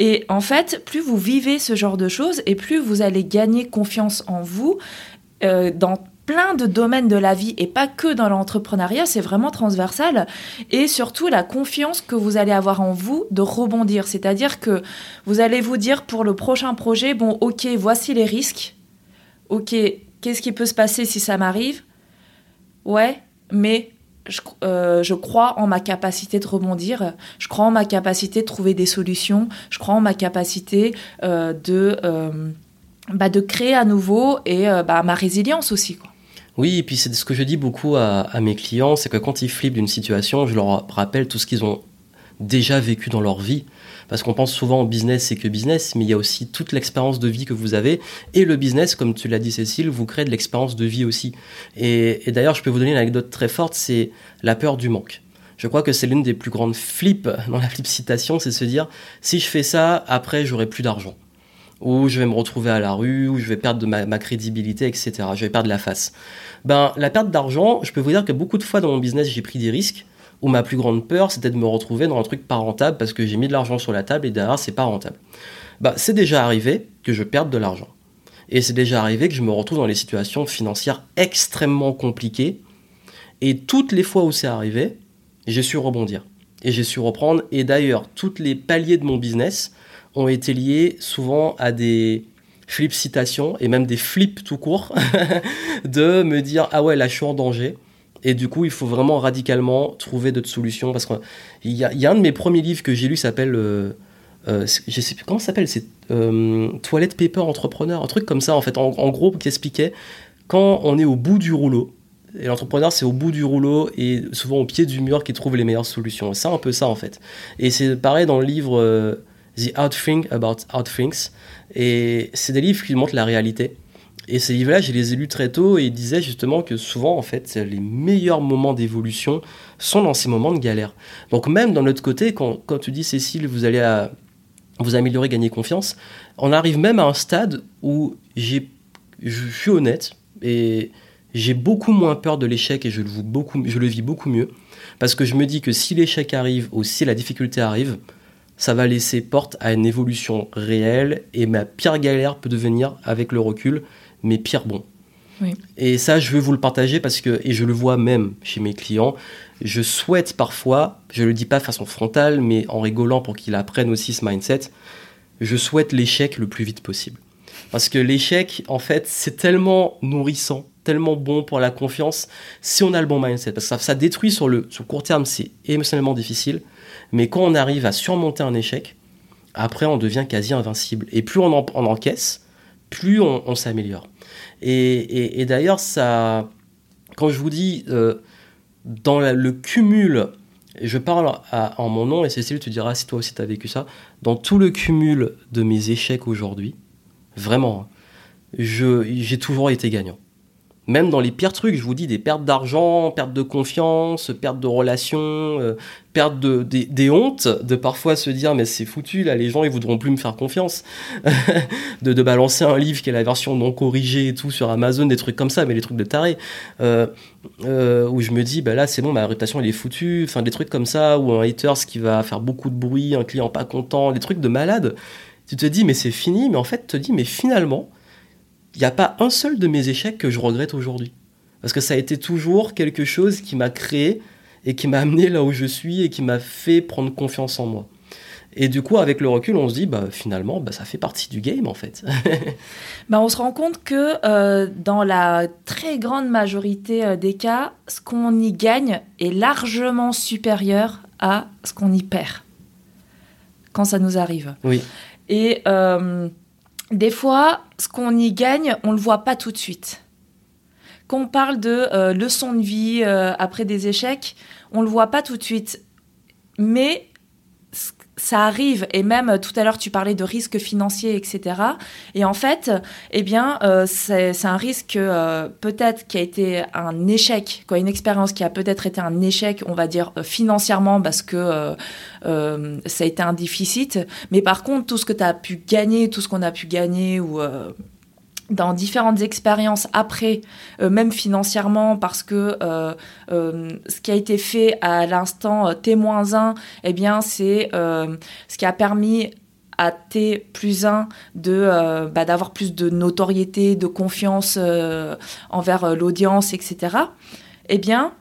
[SPEAKER 2] Et en fait, plus vous vivez ce genre de choses et plus vous allez gagner confiance en vous dans plein de domaines de la vie et pas que dans l'entrepreneuriat, c'est vraiment transversal. Et surtout la confiance que vous allez avoir en vous de rebondir. C'est-à-dire que vous allez vous dire pour le prochain projet, bon ok, voici les risques. Ok, qu'est-ce qui peut se passer si ça m'arrive? Ouais, mais je, euh, je, crois en ma capacité de rebondir, je crois en ma capacité de trouver des solutions, je crois en ma capacité euh, de, euh, bah, de créer à nouveau et bah, ma résilience aussi. Quoi.
[SPEAKER 1] Oui, et puis c'est ce que je dis beaucoup à, mes clients, c'est que quand ils flippent d'une situation, je leur rappelle tout ce qu'ils ont déjà vécu dans leur vie. Parce qu'on pense souvent au business, c'est que business, mais il y a aussi toute l'expérience de vie que vous avez. Et le business, comme tu l'as dit Cécile, vous crée de l'expérience de vie aussi. Et, d'ailleurs, je peux vous donner une anecdote très forte, c'est la peur du manque. Je crois que c'est l'une des plus grandes flips dans la <laughs> flip citation, c'est se dire, si je fais ça, après, j'aurai plus d'argent ou je vais me retrouver à la rue, ou je vais perdre de ma, crédibilité, etc. Je vais perdre la face. Ben, la perte d'argent, je peux vous dire que beaucoup de fois dans mon business, j'ai pris des risques, où ma plus grande peur, c'était de me retrouver dans un truc pas rentable parce que j'ai mis de l'argent sur la table et derrière, c'est pas rentable. Ben, c'est déjà arrivé que je perde de l'argent. Et c'est déjà arrivé que je me retrouve dans des situations financières extrêmement compliquées. Et toutes les fois où c'est arrivé, j'ai su rebondir. Et j'ai su reprendre. Et d'ailleurs, toutes les paliers de mon business, ont été liés souvent à des flip citations et même des flips tout court <laughs> de me dire ah ouais là je suis en danger et du coup il faut vraiment radicalement trouver d'autres solutions parce qu'il y a, un de mes premiers livres que j'ai lu s'appelle euh, euh, je sais plus comment ça s'appelle? C'est euh, Toilette Paper Entrepreneur un truc comme ça en fait en, gros qui expliquait quand on est au bout du rouleau Et l'entrepreneur, c'est au bout du rouleau et souvent au pied du mur qu'il trouve les meilleures solutions. C'est un peu ça en fait. Et c'est pareil dans le livre euh, The Hard Thing About Hard Things. Et c'est des livres qui montrent la réalité. Et ces livres-là, je les ai lus très tôt et ils disaient justement que souvent, en fait, les meilleurs moments d'évolution sont dans ces moments de galère. Donc même dans notre côté, quand, quand tu dis Cécile, vous allez vous améliorer, gagner confiance, on arrive même à un stade où j'ai, je suis honnête et j'ai beaucoup moins peur de l'échec et je le, beaucoup, je le vis beaucoup mieux. Parce que je me dis que si l'échec arrive ou si la difficulté arrive, ça va laisser porte à une évolution réelle et ma pire galère peut devenir, avec le recul, mais pire bon. Et ça, je veux vous le partager parce que, et je le vois même chez mes clients, je souhaite parfois, je le dis pas de façon frontale, mais en rigolant pour qu'ils apprennent aussi ce mindset, je souhaite l'échec le plus vite possible. Parce que l'échec, en fait, c'est tellement nourrissant, tellement bon pour la confiance si on a le bon mindset. Parce que ça, détruit sur le, sur court terme, c'est émotionnellement difficile. Mais quand on arrive à surmonter un échec, après, on devient quasi invincible. Et plus on, en, encaisse, plus on s'améliore. Et, d'ailleurs, ça, quand je vous dis euh, dans le cumul, je parle en mon nom et Cécile, tu diras si toi aussi tu as vécu ça, dans tout le cumul de mes échecs aujourd'hui, vraiment, j'ai toujours été gagnant même dans les pires trucs, je vous dis, des pertes d'argent, perte de confiance, perte de relations, euh, perte de, des, hontes, de parfois se dire, mais c'est foutu, là, les gens, ils voudront plus me faire confiance. <laughs> de, de, balancer un livre qui est la version non corrigée et tout sur Amazon, des trucs comme ça, mais les trucs de taré. Euh, euh, où je me dis, bah là, c'est bon, ma réputation, elle est foutue. Enfin, des trucs comme ça, ou un haters qui va faire beaucoup de bruit, un client pas content, des trucs de malade. Tu te dis, mais c'est fini, mais en fait, tu te dis, mais finalement, il n'y a pas un seul de mes échecs que je regrette aujourd'hui. Parce que ça a été toujours quelque chose qui m'a créé et qui m'a amené là où je suis et qui m'a fait prendre confiance en moi. Et du coup, avec le recul, on se dit, bah, finalement, bah, ça fait partie du game, en fait. <laughs>
[SPEAKER 2] bah, on se rend compte que euh, dans la très grande majorité euh, des cas, ce qu'on y gagne est largement supérieur à ce qu'on y perd quand ça nous arrive.
[SPEAKER 1] Oui.
[SPEAKER 2] Et euh, des fois, ce qu'on y gagne, on le voit pas tout de suite. Quand on parle de euh, leçons de vie euh, après des échecs, on le voit pas tout de suite. Mais ça arrive, et même euh, tout à l'heure tu parlais de risques financiers, etc. Et en fait, eh bien, c'est un risque peut-être qui a été un échec, quoi, une expérience qui a peut-être été un échec, on va dire financièrement, parce que euh, ça a été un déficit. Mais par contre, tout ce que tu as pu gagner, tout ce qu'on a pu gagner ou euh, dans différentes expériences après, euh, même financièrement, parce que ce qui a été fait à l'instant T-1, eh bien, c'est ce qui a permis à T plus 1 de bah, d'avoir plus de notoriété, de confiance envers l'audience, etc. Eh bien,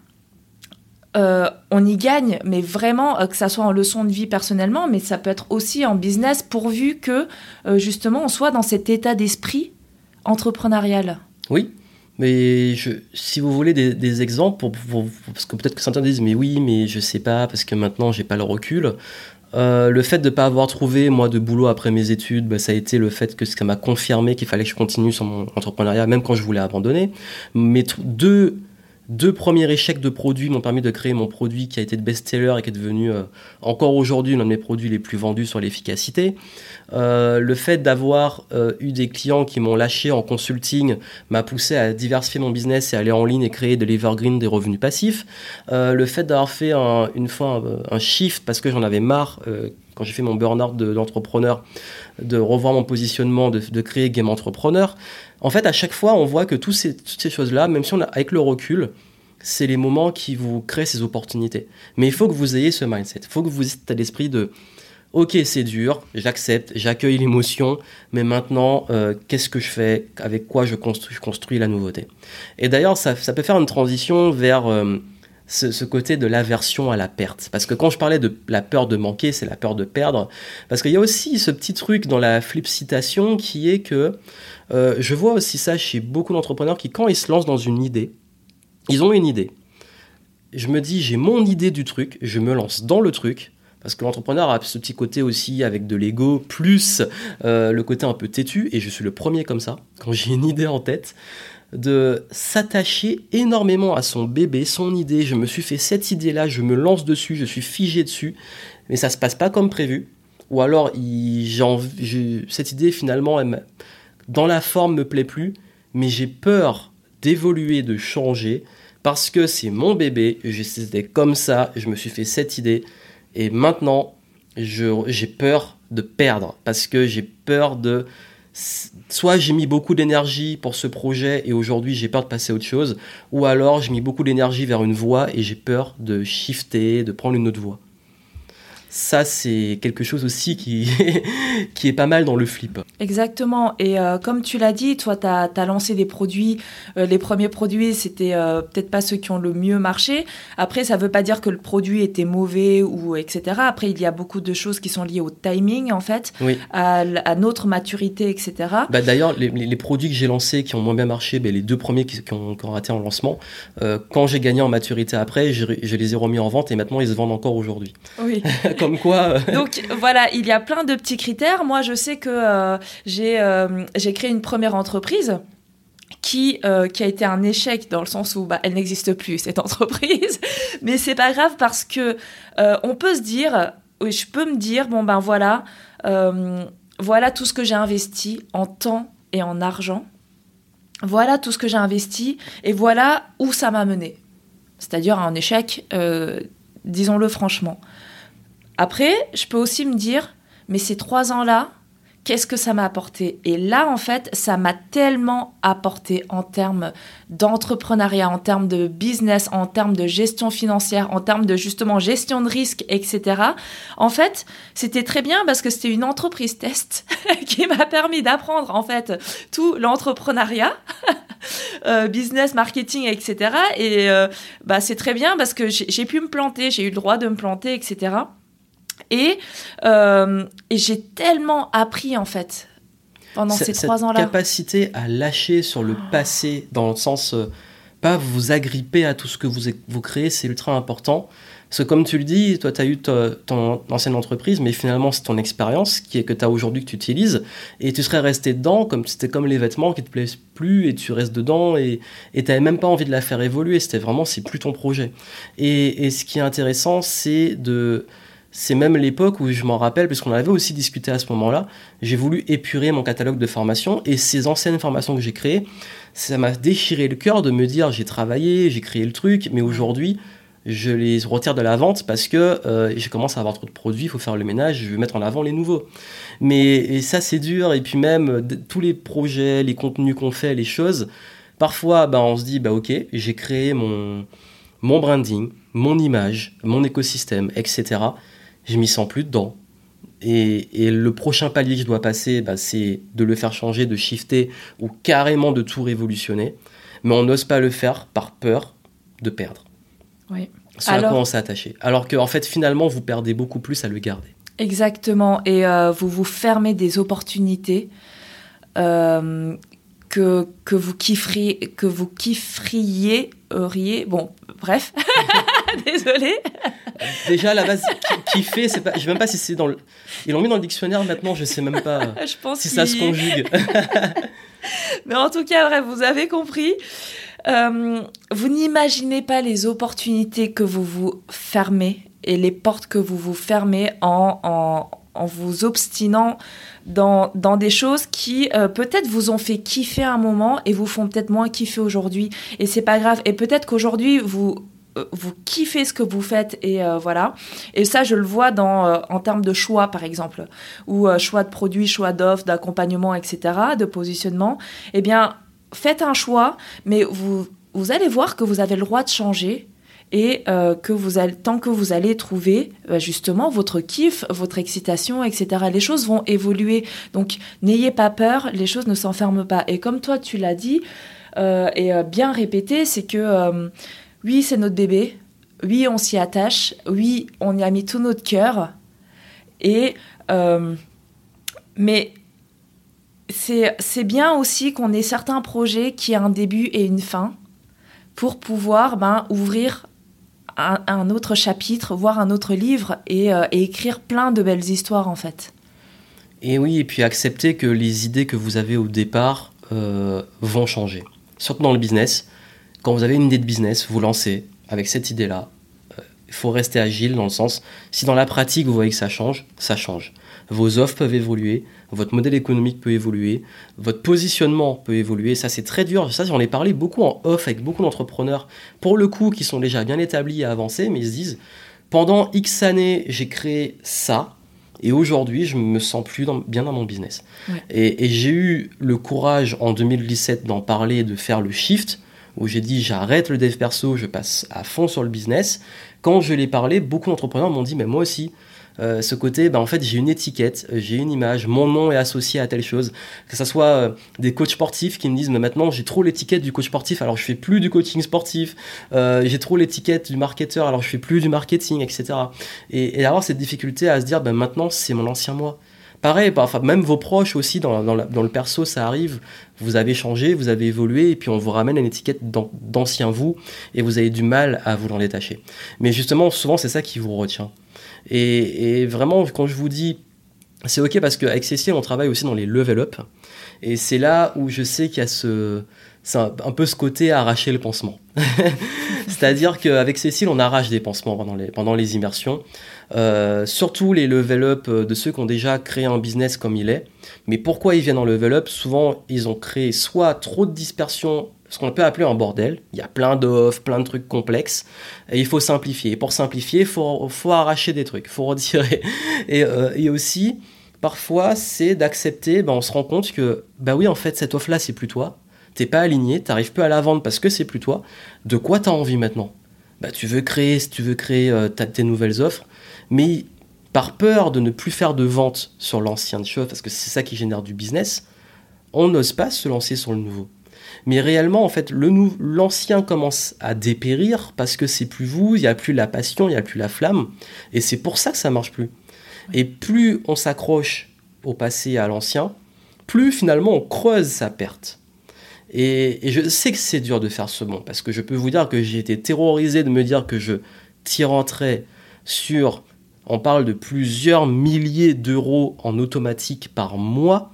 [SPEAKER 2] euh, on y gagne, mais vraiment, euh, que ça soit en leçon de vie personnellement, mais ça peut être aussi en business, pourvu que euh, justement on soit dans cet état d'esprit entrepreneurial.
[SPEAKER 1] Oui, mais je, si vous voulez des, exemples, parce que peut-être que certains disent, mais oui, mais je sais pas, parce que maintenant j'ai pas le recul. le fait de ne pas avoir trouvé moi de boulot après mes études, bah, ça a été le fait que ça m'a confirmé qu'il fallait que je continue sur mon entrepreneuriat, même quand je voulais abandonner. Mais deux deux premiers échecs de produits m'ont permis de créer mon produit qui a été de best-seller et qui est devenu euh, encore aujourd'hui l'un de mes produits les plus vendus sur l'efficacité. Euh, le fait d'avoir euh, eu des clients qui m'ont lâché en consulting m'a poussé à diversifier mon business et aller en ligne et créer de l'evergreen, des revenus passifs. le fait d'avoir fait une fois un, shift parce que j'en avais marre quand j'ai fait mon burn-out d'entrepreneur, de, revoir mon positionnement, de, créer Game Entrepreneur. En fait, à chaque fois, on voit que toutes ces choses-là, même si on a, avec le recul, c'est les moments qui vous créent ces opportunités. Mais il faut que vous ayez ce mindset. Il faut que vous ayez cet l'esprit de Ok, c'est dur, j'accepte, j'accueille l'émotion, mais maintenant, euh, qu'est-ce que je fais? Avec quoi je construis, je construis la nouveauté? Et d'ailleurs, ça, peut faire une transition vers euh, ce, côté de l'aversion à la perte. Parce que quand je parlais de la peur de manquer, c'est la peur de perdre. Parce qu'il y a aussi ce petit truc dans la flip citation qui est que euh, je vois aussi ça chez beaucoup d'entrepreneurs qui, quand ils se lancent dans une idée, ils ont une idée. Je me dis, j'ai mon idée du truc, je me lance dans le truc, Parce que l'entrepreneur a ce petit côté aussi avec de l'ego, plus euh, le côté un peu têtu, et je suis le premier comme ça, quand j'ai une idée en tête, de s'attacher énormément à son bébé, son idée. Je me suis fait cette idée-là, je me lance dessus, je suis figé dessus, mais ça se passe pas comme prévu. Ou alors, cette idée finalement, dans la forme, me plaît plus, mais j'ai peur d'évoluer, de changer, parce que c'est mon bébé, c'était comme ça, je me suis fait cette idée, et maintenant, j'ai peur de perdre, parce que j'ai peur de... Soit j'ai mis beaucoup d'énergie pour ce projet et aujourd'hui j'ai peur de passer à autre chose, ou alors j'ai mis beaucoup d'énergie vers une voie et j'ai peur de shifter, de prendre une autre voie ça c'est quelque chose aussi qui, <laughs> qui est pas mal dans le flip.
[SPEAKER 2] Exactement. Et euh, comme tu l'as dit, toi, tu as, lancé des produits. Euh, les premiers produits, c'était euh, peut-être pas ceux qui ont le mieux marché. Après, ça veut pas dire que le produit était mauvais ou etc. Après, il y a beaucoup de choses qui sont liées au timing, en fait, à, notre maturité, etc.
[SPEAKER 1] Bah, D'ailleurs, les, produits que j'ai lancés qui ont moins bien marché, bah, les deux premiers qui, ont, raté en lancement, quand j'ai gagné en maturité après, je, je, les ai remis en vente et maintenant ils se vendent encore aujourd'hui.
[SPEAKER 2] Oui. <laughs> Euh, <laughs> Donc voilà, il y a plein de petits critères. Moi, je sais que euh, euh, j'ai créé une première entreprise. Qui, qui a été un échec dans le sens où bah, elle n'existe plus cette <laughs> entreprise, mais c'est pas grave parce que on peut se dire, je peux me dire bon ben voilà, voilà tout ce que j'ai investi en temps et en argent, voilà tout ce que j'ai investi et voilà où ça m'a mené, c'est-à-dire un échec, disons-le franchement. Après, je peux aussi me dire, mais ces trois ans-là, qu'est-ce que ça m'a apporté? Et là, en fait, ça m'a tellement apporté en termes d'entrepreneuriat, en termes de business, en termes de gestion financière, en termes de justement gestion de risque, etc. En fait, c'était très bien parce que c'était une entreprise test <laughs> qui m'a permis d'apprendre en fait tout l'entrepreneuriat. <laughs> Euh, business, marketing, etc. Et euh, bah, c'est très bien parce que j'ai pu me planter, j'ai eu le droit de me planter, etc. Euh, et, j'ai tellement appris en fait pendant ces trois ans-là.
[SPEAKER 1] Cette capacité à lâcher sur le passé, dans le sens euh, pas vous agripper à tout ce que vous, vous créez, c'est ultra important. Parce que comme tu le dis, toi, tu as eu ton ancienne entreprise, mais finalement, c'est ton expérience qui est que tu as aujourd'hui que tu utilises. Et tu serais resté dedans, comme c'était comme les vêtements qui te plaisent plus, et tu restes dedans, et tu n'avais même pas envie de la faire évoluer. C'était vraiment, c'est plus ton projet. Et, et, ce qui est intéressant, c'est de c'est même l'époque où je m'en rappelle, puisqu'on avait aussi discuté à ce moment-là, j'ai voulu épurer mon catalogue de formation et ces anciennes formations que j'ai créées, ça m'a déchiré le cœur de me dire j'ai travaillé, j'ai créé le truc, mais aujourd'hui je les retire de la vente parce que euh, je commence à avoir trop de produits, il faut faire le ménage, je veux mettre en avant les nouveaux. Mais ça c'est dur et puis même tous les projets, les contenus qu'on fait, les choses, parfois ben, on se dit bah ok j'ai créé mon mon branding, mon image, mon écosystème, etc je m'y sens plus dedans. Et, le prochain palier que je dois passer, bah, c'est de le faire changer, de shifter ou carrément de tout révolutionner. Mais on n'ose pas le faire par peur de perdre.
[SPEAKER 2] Oui.
[SPEAKER 1] C'est à quoi on s'est attaché. Alors qu'en fait, finalement, vous perdez beaucoup plus à le garder.
[SPEAKER 2] Exactement. Et euh, vous vous fermez des opportunités euh, que, que vous kifferiez, que vous kifferiez, bon, bref, <laughs> <laughs> désolé.
[SPEAKER 1] Déjà, la base, kiffer, c'est pas, je sais même pas si c'est dans le, ils l'ont mis dans le dictionnaire maintenant, je sais même pas <laughs> je pense si ça se conjugue. <laughs>
[SPEAKER 2] Mais en tout cas, bref, vous avez compris. Euh, vous n'imaginez pas les opportunités que vous vous fermez et les portes que vous vous fermez en, en, en vous obstinant dans, dans des choses qui euh, peut-être vous ont fait kiffer un moment et vous font peut-être moins kiffer aujourd'hui. Et c'est pas grave. Et peut-être qu'aujourd'hui, vous vous kiffez ce que vous faites et euh, voilà. Et ça, je le vois dans, en termes de choix, par exemple, ou choix de produits, choix d'offres, d'accompagnement, etc., de positionnement. Eh bien, faites un choix, mais vous, vous allez voir que vous avez le droit de changer et euh, que vous allez, tant que vous allez trouver euh, justement votre kiff, votre excitation, etc. Les choses vont évoluer. Donc n'ayez pas peur, les choses ne s'enferment pas. Et comme toi tu l'as dit euh, et bien répété, c'est que oui c'est notre bébé, oui on s'y attache, oui on y a mis tout notre cœur. Et mais c'est bien aussi qu'on ait certains projets qui aient un début et une fin pour pouvoir ben, ouvrir un, autre chapitre, voir un autre livre et, et écrire plein de belles histoires en fait.
[SPEAKER 1] Et oui, et puis accepter que les idées que vous avez au départ vont changer. Surtout dans le business, quand vous avez une idée de business, vous lancez avec cette idée-là. Il faut rester agile dans le sens, si dans la pratique vous voyez que ça change, ça change. Vos offres peuvent évoluer, votre modèle économique peut évoluer, votre positionnement peut évoluer. Ça, c'est très dur. Ça, j'en ai parlé beaucoup en off avec beaucoup d'entrepreneurs, pour le coup, qui sont déjà bien établis et avancés, mais ils se disent, pendant X années, j'ai créé ça, et aujourd'hui, je me sens plus bien dans mon business. Et, et j'ai eu le courage en 2017 d'en parler, de faire le shift, où j'ai dit j'arrête le dev perso, je passe à fond sur le business. Quand je l'ai parlé, beaucoup d'entrepreneurs m'ont dit mais moi aussi, euh, ce côté, bah, en fait, j'ai une étiquette, euh, j'ai une image, mon nom est associé à telle chose. Que ce soit euh, des coachs sportifs qui me disent, mais maintenant, j'ai trop l'étiquette du coach sportif, alors je fais plus du coaching sportif. j'ai trop l'étiquette du marketeur, alors je fais plus du marketing, etc. Et, et avoir cette difficulté à se dire, bah, maintenant, c'est mon ancien moi. Pareil, bah, même vos proches aussi, dans, le perso, ça arrive. Vous avez changé, vous avez évolué, et puis on vous ramène une étiquette d'ancien vous, et vous avez du mal à vous en détacher. Mais justement, souvent, c'est ça qui vous retient. Et, vraiment, quand je vous dis, c'est ok parce qu'avec Cécile, on travaille aussi dans les level up. Et c'est là où je sais qu'il y a ce, un, peu ce côté arracher le pansement. <laughs> C'est-à-dire qu'avec Cécile, on arrache des pansements pendant les immersions. Euh, surtout les level up de ceux qui ont déjà créé un business comme il est. Mais pourquoi ils viennent en level up? Souvent, ils ont créé soit trop de dispersion ce qu'on peut appeler un bordel. Il y a plein d'offres, plein de trucs complexes, et il faut simplifier. Et pour simplifier, il faut, arracher des trucs, il faut retirer. <laughs> Et, euh, et aussi, parfois, c'est d'accepter, ben, on se rend compte que, bah oui, en fait, cette offre-là, c'est plus toi. T'es pas aligné, t'arrives plus à la vendre parce que c'est plus toi. De quoi tu as envie maintenant? Bah, Tu veux créer, si tu veux créer euh, tes nouvelles offres, mais par peur de ne plus faire de vente sur l'ancien chose, parce que c'est ça qui génère du business, on n'ose pas se lancer sur le nouveau. Mais réellement, en fait, l'ancien commence à dépérir parce que c'est plus vous, il n'y a plus la passion, il n'y a plus la flamme. Et c'est pour ça que ça marche plus. Et plus on s'accroche au passé à l'ancien, plus finalement on creuse sa perte. Et, je sais que c'est dur de faire ce bon, parce que je peux vous dire que j'ai été terrorisé de me dire que je tirerais sur, on parle de plusieurs milliers d'euros en automatique par mois,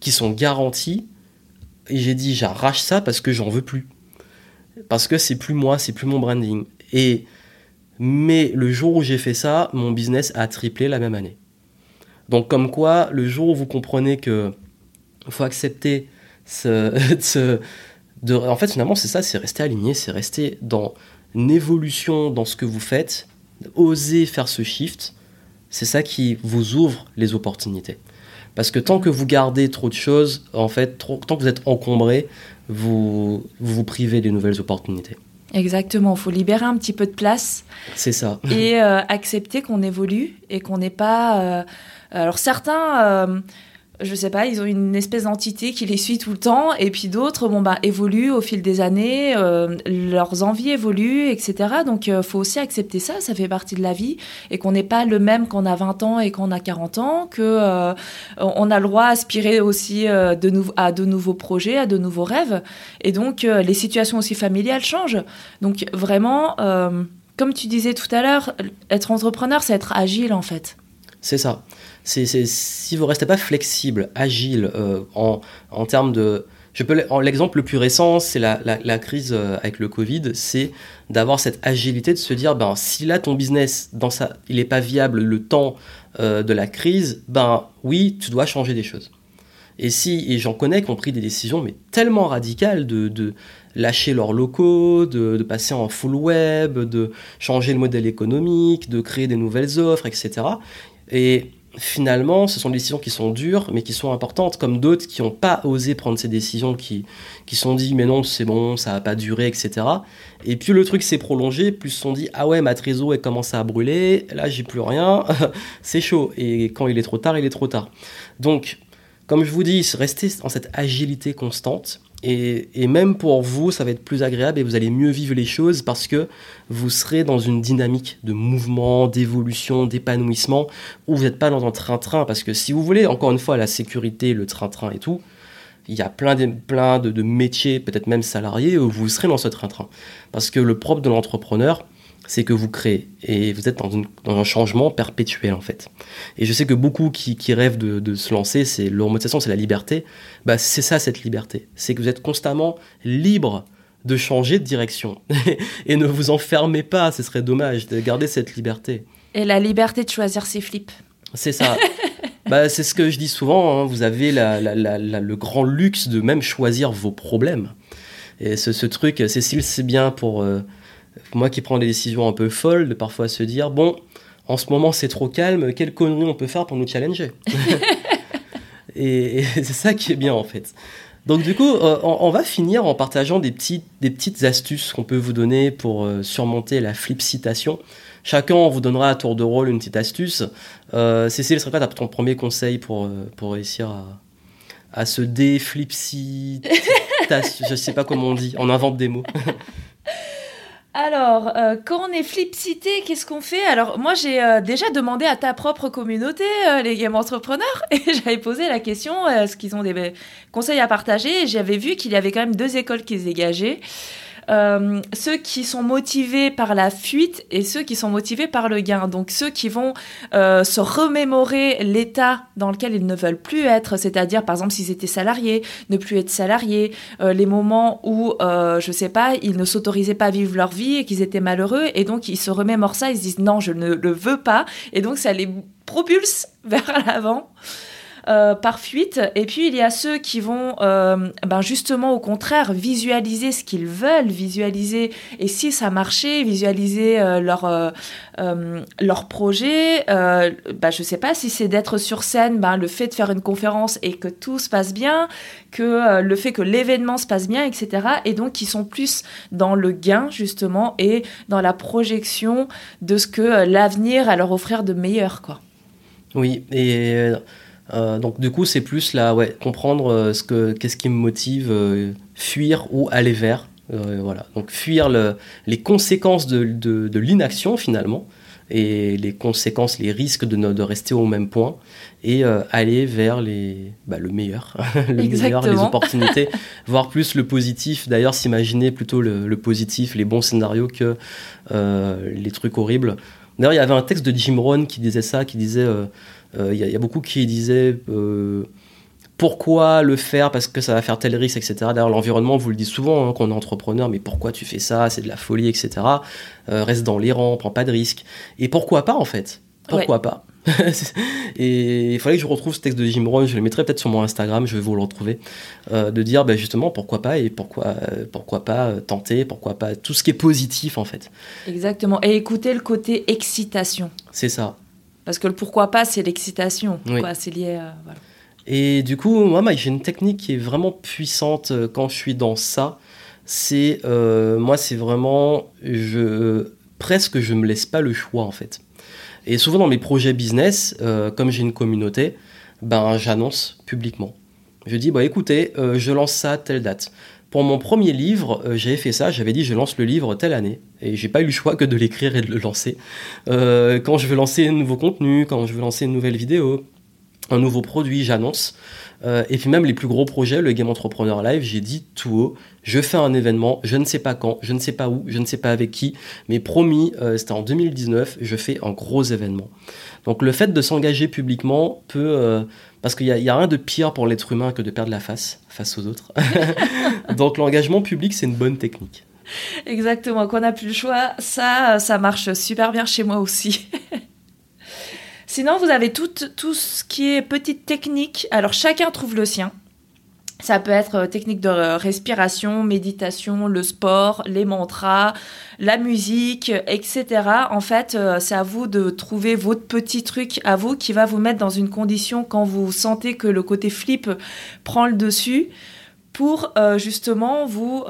[SPEAKER 1] qui sont garantis, et j'ai dit, j'arrache ça parce que j'en veux plus. Parce que c'est plus moi, c'est plus mon branding. Et, mais le jour où j'ai fait ça, mon business a triplé la même année. Donc, comme quoi, le jour où vous comprenez que faut accepter ce, <laughs> de, en fait, finalement, c'est ça, c'est rester aligné, c'est rester dans une évolution dans ce que vous faites, oser faire ce shift. C'est ça qui vous ouvre les opportunités. Parce que tant que vous gardez trop de choses, en fait, tant que vous êtes encombré, vous, vous privez des nouvelles opportunités.
[SPEAKER 2] Exactement, il faut libérer un petit peu de place.
[SPEAKER 1] C'est ça. <laughs>
[SPEAKER 2] Et euh, accepter qu'on évolue et qu'on n'est pas... Euh, alors certains... Euh, je sais pas, ils ont une espèce d'entité qui les suit tout le temps, et puis d'autres, bon bah, évoluent au fil des années, euh, leurs envies évoluent, etc. Donc, il euh, faut aussi accepter ça, ça fait partie de la vie, et qu'on n'est pas le même qu'on a 20 ans et qu'on a 40 ans, que euh, on a le droit d'aspirer aussi de à de nouveaux projets, à de nouveaux rêves, et donc les situations aussi familiales changent. Donc, vraiment, comme tu disais tout à l'heure, être entrepreneur, c'est être agile en fait.
[SPEAKER 1] C'est ça c'est, si vous restez pas flexible, agile euh, en, en termes de... L'exemple le plus récent, c'est la, la, crise euh, avec le Covid, c'est d'avoir cette agilité de se dire, ben, si là ton business, dans sa, il n'est pas viable le temps euh, de la crise, ben oui, tu dois changer des choses. Et si, et j'en connais qui ont pris des décisions, mais tellement radicales de, de lâcher leurs locaux, de, de, passer en full web, de changer le modèle économique, de créer des nouvelles offres, etc. Et finalement, ce sont des décisions qui sont dures, mais qui sont importantes, comme d'autres qui n'ont pas osé prendre ces décisions, qui, qui sont dit, mais non, c'est bon, ça va pas durer, etc. Et puis le truc s'est prolongé, plus se sont dit, ah ouais, ma trésor est commencé à brûler, là j'ai plus rien, <laughs> c'est chaud. Et quand il est trop tard, il est trop tard. Donc, comme je vous dis, restez dans cette agilité constante. Et, même pour vous, ça va être plus agréable et vous allez mieux vivre les choses parce que vous serez dans une dynamique de mouvement, d'évolution, d'épanouissement où vous n'êtes pas dans un train-train. Parce que si vous voulez, encore une fois, la sécurité, le train-train et tout, il y a plein de, plein de, métiers, peut-être même salariés, où vous serez dans ce train-train. Parce que le propre de l'entrepreneur, c'est que vous créez et vous êtes dans, un changement perpétuel en fait. Et je sais que beaucoup qui, rêvent de, se lancer, c'est leur motivation, c'est la liberté. Bah, c'est ça cette liberté, c'est que vous êtes constamment libre de changer de direction <laughs> et ne vous enfermez pas. Ce serait dommage de garder cette liberté.
[SPEAKER 2] Et la liberté de choisir ses flips.
[SPEAKER 1] C'est ça. <laughs> bah, c'est ce que je dis souvent. Hein. Vous avez le grand luxe de même choisir vos problèmes. Et ce, truc, Cécile, c'est bien pour euh, moi qui prends des décisions un peu folles, de parfois se dire bon, en ce moment c'est trop calme, quelle connerie on peut faire pour nous challenger <laughs> Et, <laughs> c'est ça qui est bien en fait. Donc du coup, euh, on, va finir en partageant des, des petites astuces qu'on peut vous donner pour euh, surmonter la flip citation. Chacun on vous donnera à tour de rôle une petite astuce. Euh, Cécile, serait quoi ton premier conseil pour, pour réussir à, à se déflipsi <laughs> Je sais pas comment on dit, on invente des mots.
[SPEAKER 2] Alors, euh, quand on est flipcité, qu'est-ce qu'on fait? Alors, moi, j'ai euh, déjà demandé à ta propre communauté, euh, les game entrepreneurs, <laughs> et j'avais posé la question est-ce qu'ils ont des conseils à partager j'avais vu qu'il y avait quand même deux écoles qui se dégageaient. Euh, ceux qui sont motivés par la fuite et ceux qui sont motivés par le gain. Donc ceux qui vont euh, se remémorer l'état dans lequel ils ne veulent plus être, c'est-à-dire par exemple s'ils étaient salariés, ne plus être salariés, euh, les moments où, je sais pas, ils ne s'autorisaient pas à vivre leur vie et qu'ils étaient malheureux et donc ils se remémorent ça, ils se disent non, je ne le veux pas et donc ça les propulse <laughs> vers l'avant. Euh, par fuite. Et puis, il y a ceux qui vont euh, ben justement, au contraire, visualiser ce qu'ils veulent, visualiser, et si ça marchait, visualiser euh, leur, leur projet. Ben, je ne sais pas si c'est d'être sur scène, ben, le fait de faire une conférence et que tout se passe bien, que le fait que l'événement se passe bien, etc. Et donc, qui sont plus dans le gain, justement, et dans la projection de ce que l'avenir a leur offrir de meilleur, quoi.
[SPEAKER 1] Oui, et euh, donc du coup, c'est plus là, ouais, comprendre euh, ce que, qu'est-ce qui me motive, euh, fuir ou aller vers. voilà. Donc fuir le, les conséquences de, de, l'inaction finalement et les conséquences, les risques de, de rester au même point et aller vers les, bah, le meilleur, <laughs> le meilleur, les opportunités, <laughs> voir plus le positif. D'ailleurs, s'imaginer plutôt le, le, positif, les bons scénarios que les trucs horribles. D'ailleurs, il y avait un texte de Jim Rohn qui disait ça, qui disait il euh, y, a beaucoup qui disaient euh, pourquoi le faire parce que ça va faire tel risque, etc. D'ailleurs, l'environnement vous le dit souvent hein, qu'on est entrepreneur, mais pourquoi tu fais ça? C'est de la folie, etc. Euh, reste dans les rangs, prends pas de risques. Et pourquoi pas en fait? Pourquoi pas? <laughs> Et il fallait que je retrouve ce texte de Jim Rohn, je le mettrai peut-être sur mon Instagram, je vais vous le retrouver, de dire ben justement pourquoi pas et pourquoi, pourquoi pas tenter, pourquoi pas tout ce qui est positif en fait.
[SPEAKER 2] Exactement, et écouter le côté excitation.
[SPEAKER 1] C'est ça.
[SPEAKER 2] Parce que le pourquoi pas, c'est l'excitation. C'est lié à.
[SPEAKER 1] Et du coup, moi, j'ai une technique qui est vraiment puissante euh, quand je suis dans ça. C'est. Euh, moi, c'est vraiment. Je, presque, je me laisse pas le choix, en fait. Et souvent, dans mes projets business, euh, comme j'ai une communauté, ben, j'annonce publiquement. Je dis, bah, écoutez, je lance ça à telle date. Pour mon premier livre, euh, j'avais fait ça, j'avais dit je lance le livre telle année. Et j'ai pas eu le choix que de l'écrire et de le lancer. Euh, quand je veux lancer un nouveau contenu, quand je veux lancer une nouvelle vidéo, un nouveau produit, j'annonce. Euh, et puis même les plus gros projets, le Game Entrepreneur Live, j'ai dit tout haut, je fais un événement, je ne sais pas quand, je ne sais pas où, je ne sais pas avec qui, mais promis, c'était en 2019, je fais un gros événement. Donc le fait de s'engager publiquement peut parce qu'il n'y a, a, rien de pire pour l'être humain que de perdre la face face aux autres. <laughs> Donc l'engagement public, c'est une bonne technique.
[SPEAKER 2] Exactement, qu'on n'a plus le choix, ça, ça marche super bien chez moi aussi. <laughs> Sinon, vous avez tout, tout ce qui est petite technique. Alors, chacun trouve le sien. Ça peut être euh, technique de respiration, méditation, le sport, les mantras, la musique, etc. En fait, euh, c'est à vous de trouver votre petit truc à vous qui va vous mettre dans une condition quand vous sentez que le côté flip prend le dessus pour euh, justement vous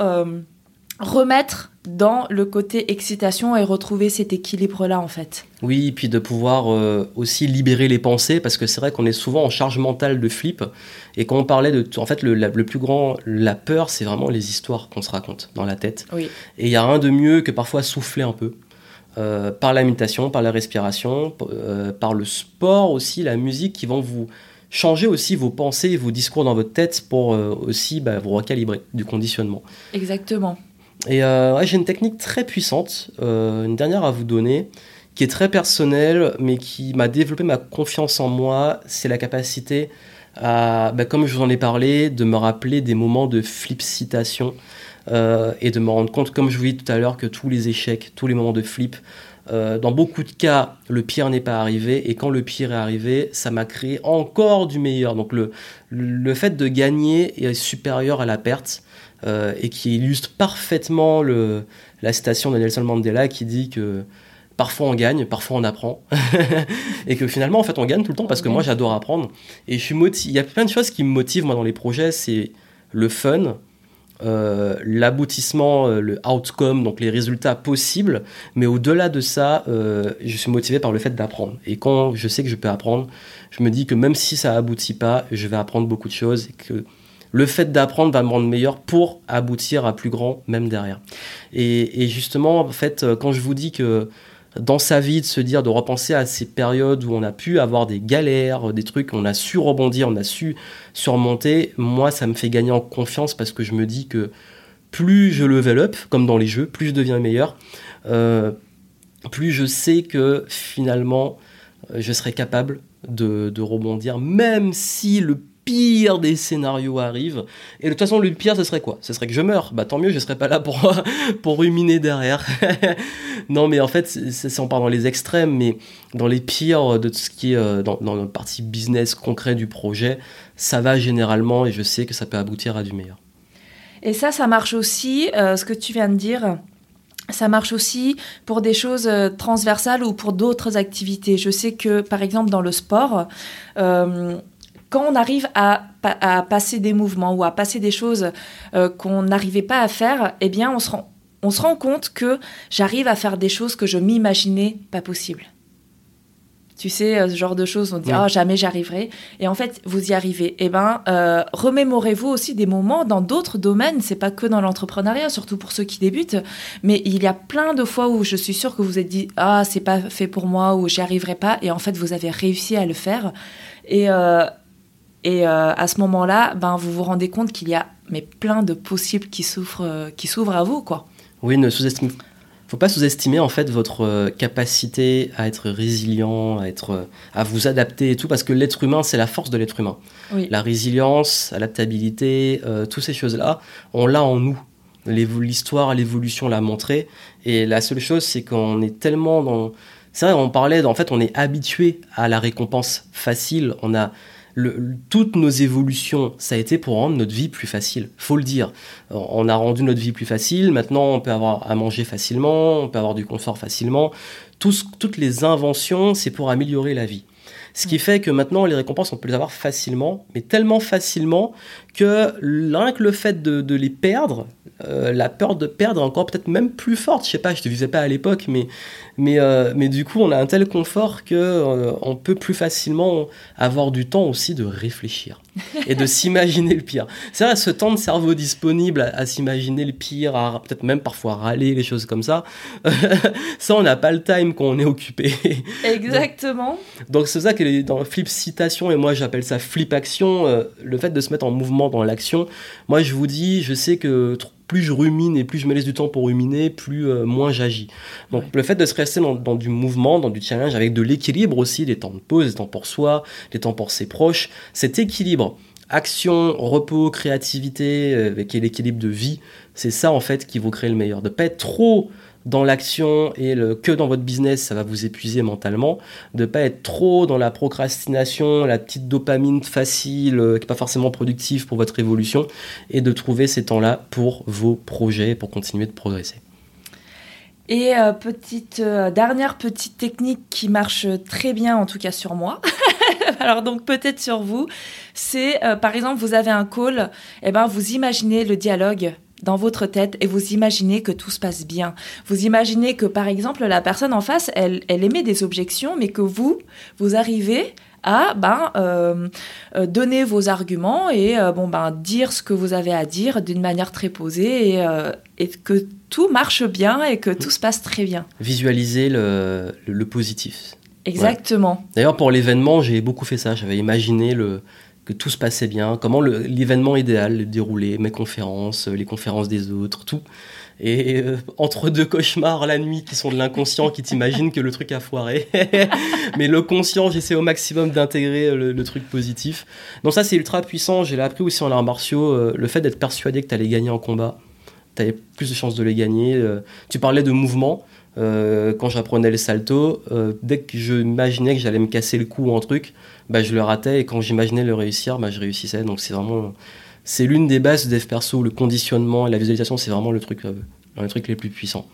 [SPEAKER 2] remettre dans le côté excitation et retrouver cet équilibre-là, en fait.
[SPEAKER 1] Oui, puis de pouvoir euh, aussi libérer les pensées, parce que c'est vrai qu'on est souvent en charge mentale de flip. Et quand on parlait de. En fait, le, le plus grand. La peur, c'est vraiment les histoires qu'on se raconte dans la tête.
[SPEAKER 2] Oui.
[SPEAKER 1] Et il y a rien de mieux que parfois souffler un peu. Euh, par la méditation, par la respiration, euh, par le sport aussi, la musique qui vont vous changer aussi vos pensées, vos discours dans votre tête pour aussi bah, vous recalibrer du conditionnement.
[SPEAKER 2] Exactement.
[SPEAKER 1] Et euh, j'ai une technique très puissante, euh, une dernière à vous donner, qui est très personnelle, mais qui m'a développé ma confiance en moi. C'est la capacité à, bah, comme je vous en ai parlé, de me rappeler des moments de flip citation euh, et de me rendre compte, comme je vous dis tout à l'heure, que tous les échecs, tous les moments de flip, dans beaucoup de cas, le pire n'est pas arrivé, et quand le pire est arrivé, ça m'a créé encore du meilleur. Donc le, le fait de gagner est supérieur à la perte. Euh, et qui illustre parfaitement le, la citation de Nelson Mandela qui dit que parfois on gagne, parfois on apprend, <laughs> et que finalement en fait on gagne tout le temps parce que moi j'adore apprendre et je suis il y a plein de choses qui me motivent moi dans les projets, c'est le fun, euh, l'aboutissement, euh, le outcome, donc les résultats possibles, mais au-delà de ça, je suis motivé par le fait d'apprendre. Et quand je sais que je peux apprendre, je me dis que même si ça aboutit pas, je vais apprendre beaucoup de choses et que le fait d'apprendre va me rendre meilleur pour aboutir à plus grand, même derrière. Et, justement, en fait, euh, quand je vous dis que dans sa vie, de se dire, de repenser à ces périodes où on a pu avoir des galères, des trucs, on a su rebondir, on a su surmonter, moi, ça me fait gagner en confiance parce que je me dis que plus je level up, comme dans les jeux, plus je deviens meilleur, euh, plus je sais que finalement, euh, je serai capable de, de rebondir, même si le pire des scénarios arrive. Et de toute façon, le pire, ce serait quoi? Ce serait que je meurs. Bah tant mieux, je serais pas là pour, <laughs> pour ruminer derrière. <laughs> non, mais en fait, c'est on part dans les extrêmes, mais dans les pires de ce qui est euh, dans, dans la partie business concret du projet, ça va généralement et je sais que ça peut aboutir à du meilleur.
[SPEAKER 2] Et ça, ça marche aussi, euh, ce que tu viens de dire. Ça marche aussi pour des choses euh, transversales ou pour d'autres activités. Je sais que, par exemple, dans le sport, quand on arrive à, passer des mouvements ou à passer des choses euh, qu'on n'arrivait pas à faire, eh bien, on se rend, on se rend compte que j'arrive à faire des choses que je m'imaginais pas possibles. Tu sais, euh, ce genre de choses, on dit ah jamais j'arriverai, et en fait vous y arrivez. Eh ben, euh, remémorez-vous aussi des moments dans d'autres domaines. C'est pas que dans l'entrepreneuriat, surtout pour ceux qui débutent, mais il y a plein de fois où je suis sûre que vous êtes dit ah c'est pas fait pour moi ou j'y arriverai pas, et en fait vous avez réussi à le faire. Et et euh, à ce moment-là, ben, vous vous rendez compte qu'il y a mais plein de possibles qui s'ouvrent, euh, qui s'ouvrent à vous, quoi.
[SPEAKER 1] Oui, ne sous-estime. Faut pas sous-estimer en fait votre euh, capacité à être résilient, à être, à vous adapter et tout, parce que l'être humain, c'est la force de l'être humain. La résilience, l'adaptabilité, toutes ces choses-là, on l'a en nous. L'histoire, l'évolution l'a montré. Et la seule chose, c'est qu'on est tellement dans. C'est vrai, on parlait, en fait, on est habitué à la récompense facile. On a toutes nos évolutions, ça a été pour rendre notre vie plus facile. Faut le dire. On a rendu notre vie plus facile. Maintenant, on peut avoir à manger facilement, on peut avoir du confort facilement. toutes les inventions, c'est pour améliorer la vie. Ce qui fait que maintenant, les récompenses, on peut les avoir facilement, mais tellement facilement que rien que le fait de, les perdre, euh, la peur de perdre est encore peut-être même plus forte. Je sais pas, je te visais pas à l'époque, mais mais, euh, mais du coup, on a un tel confort que euh, on peut plus facilement avoir du temps aussi de réfléchir et de <laughs> s'imaginer le pire. C'est vrai, ce temps de cerveau disponible à, s'imaginer le pire, à peut-être même parfois râler, les choses comme ça, <laughs> ça, on n'a pas le time quand on est occupé. <laughs>
[SPEAKER 2] Exactement.
[SPEAKER 1] Donc, c'est ça que dans flip citation, et moi j'appelle ça flip action, euh, le fait de se mettre en mouvement dans l'action. Moi, je vous dis, je sais que plus je rumine et plus je me laisse du temps pour ruminer, plus euh, moins j'agis. Donc le fait de se rester dans, du mouvement, dans du challenge, avec de l'équilibre aussi, des temps de pause, des temps pour soi, des temps pour ses proches, cet équilibre, action, repos, créativité, euh, avec l'équilibre de vie, c'est ça en fait qui vous crée le meilleur. De pas être trop dans l'action et que dans votre business, ça va vous épuiser mentalement. De pas être trop dans la procrastination, la petite dopamine facile, euh, qui n'est pas forcément productive pour votre évolution, et de trouver ces temps-là pour vos projets, pour continuer de progresser.
[SPEAKER 2] Et euh, petite euh, dernière petite technique qui marche très bien, en tout cas sur moi. <laughs> Alors donc peut-être sur vous, c'est par exemple vous avez un call, et eh ben vous imaginez le dialogue dans votre tête et vous imaginez que tout se passe bien. Vous imaginez que, par exemple, la personne en face, elle, elle émet des objections, mais que vous, vous arrivez à ben, euh, euh, donner vos arguments et euh, bon, ben, dire ce que vous avez à dire d'une manière très posée et, et, que tout marche bien et que tout se passe très bien.
[SPEAKER 1] Visualiser le, le, positif.
[SPEAKER 2] Exactement.
[SPEAKER 1] D'ailleurs, pour l'événement, j'ai beaucoup fait ça. J'avais imaginé le, que tout se passait bien, comment l'événement idéal déroulait, mes conférences, les conférences des autres, tout. Et euh, entre deux cauchemars la nuit qui sont de l'inconscient, qui t'imaginent que le truc a foiré. <laughs> Mais le conscient, j'essaie au maximum d'intégrer le, truc positif. Donc ça, c'est ultra puissant. J'ai appris aussi en arts martiaux, euh, le fait d'être persuadé que tu allais gagner en combat. Tu avais plus de chances de les gagner. Euh. tu parlais de mouvement. quand j'apprenais les saltos, dès que j'imaginais que j'allais me casser le cou ou un truc, bah, je le ratais. Et quand j'imaginais le réussir, bah, je réussissais. Donc c'est vraiment c'est l'une des bases des perso, le conditionnement et la visualisation, c'est vraiment le truc, euh, truc les plus puissants.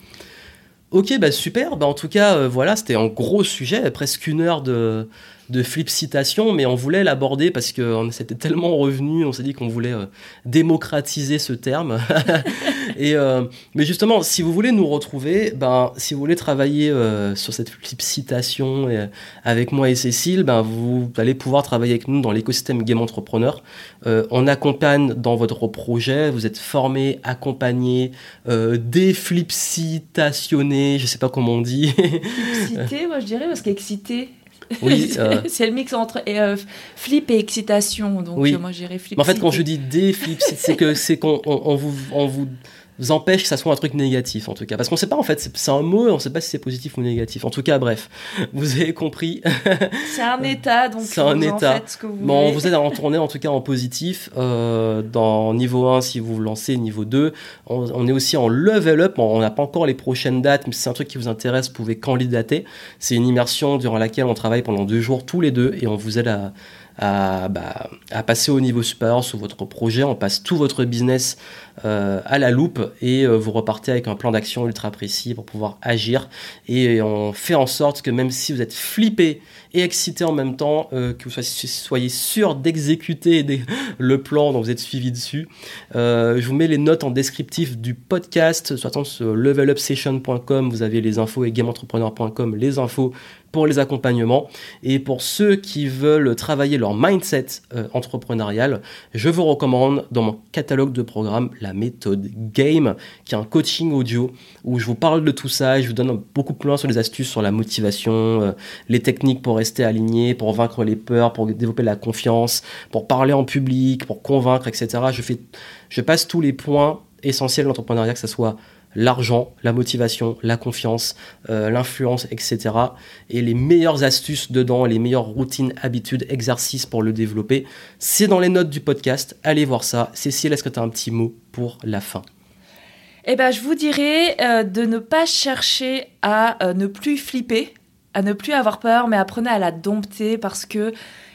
[SPEAKER 1] Ok, bah super. Bah en tout cas, euh, voilà, c'était un gros sujet, presque une heure de, de flip citation, mais on voulait l'aborder parce que s'était tellement revenu, on s'est dit qu'on voulait euh, démocratiser ce terme. <laughs> et, euh, mais justement, si vous voulez nous retrouver, ben, si vous voulez travailler euh, sur cette flip citation avec moi et Cécile, ben, vous allez pouvoir travailler avec nous dans l'écosystème Game Entrepreneur. on accompagne dans votre projet, vous êtes formé, accompagné, déflipcitationné, je sais pas comment on dit.
[SPEAKER 2] Cité, moi je dirais, parce qu'excité. Oui, <laughs> euh. c'est le mix entre euh, flip et excitation. Donc oui. Euh, moi j'irais flip.
[SPEAKER 1] en fait, quand je dis des flip, c'est que c'est qu'on on, vous, on vous empêche que ça soit un truc négatif en tout cas. Parce qu'on sait pas en fait c'est un mot on sait pas si c'est positif ou négatif. En tout cas bref vous avez compris.
[SPEAKER 2] C'est un <laughs> état donc c'est un état. ce que vous
[SPEAKER 1] bon vous êtes à tourner en tout cas en positif euh, dans niveau 1 si vous vous lancez niveau 2 on, est aussi en level up. On n'a pas encore les prochaines dates mais si c'est un truc qui vous intéresse vous pouvez candidater. C'est une immersion durant laquelle on travaille pendant deux jours tous les deux et on vous aide à à, bah, à, passer au niveau supérieur sur votre projet. On passe tout votre business à la loupe et euh, vous repartez avec un plan d'action ultra précis pour pouvoir agir. Et on fait en sorte que même si vous êtes flippé et excité en même temps, euh, que vous soyez, sûr d'exécuter <laughs> le plan dont vous êtes suivi dessus. je vous mets les notes en descriptif du podcast, soit sur levelupsession.com, vous avez les infos et gameentrepreneur.com, les infos pour les accompagnements. Et pour ceux qui veulent travailler leur mindset euh, entrepreneurial, je vous recommande dans mon catalogue de programmes la méthode Game, qui est un coaching audio où je vous parle de tout ça je vous donne beaucoup plus loin sur les astuces sur la motivation, euh, les techniques pour rester aligné, pour vaincre les peurs, pour développer la confiance, pour parler en public, pour convaincre, etc. Je, je passe tous les points essentiels de l'entrepreneuriat, que ce soit l'argent, la motivation, la confiance, euh, l'influence, etc. Et les meilleures astuces dedans, les meilleures routines, habitudes, exercices pour le développer, c'est dans les notes du podcast. Allez voir ça. Cécile, est-ce que tu as un petit mot pour la fin?
[SPEAKER 2] Eh ben, je vous dirais euh, de ne pas chercher à euh, ne plus flipper, à ne plus avoir peur, mais apprenez à la dompter parce que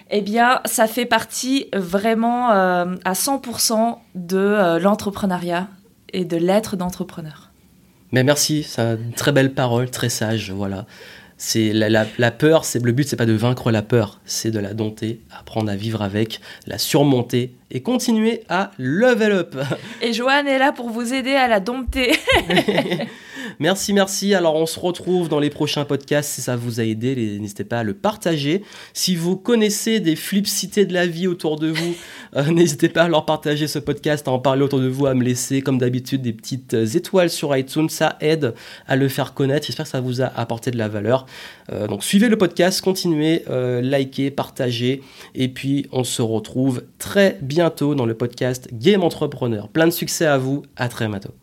[SPEAKER 2] eh bien, ça fait partie vraiment à 100% de l'entrepreneuriat et de l'être d'entrepreneur.
[SPEAKER 1] Mais merci, c'est une très belle parole, très sage, voilà. C'est la, peur, c'est le but, c'est pas de vaincre la peur, c'est de la dompter, apprendre à vivre avec, la surmonter et continuer à level up. <laughs>
[SPEAKER 2] Et Joanne est là pour vous aider à la dompter. <laughs>
[SPEAKER 1] merci, merci. Alors on se retrouve dans les prochains podcasts si ça vous a aidé. N'hésitez pas à le partager. Si vous connaissez des flipsités de la vie autour de vous, <laughs> euh, n'hésitez pas à leur partager ce podcast, à en parler autour de vous, à me laisser comme d'habitude des petites euh, étoiles sur iTunes. Ça aide à le faire connaître. J'espère que ça vous a apporté de la valeur. Euh, donc suivez le podcast, continuez, likez, partagez. Et puis on se retrouve très bientôt dans le podcast Game Entrepreneur. Plein de succès à vous, à très bientôt.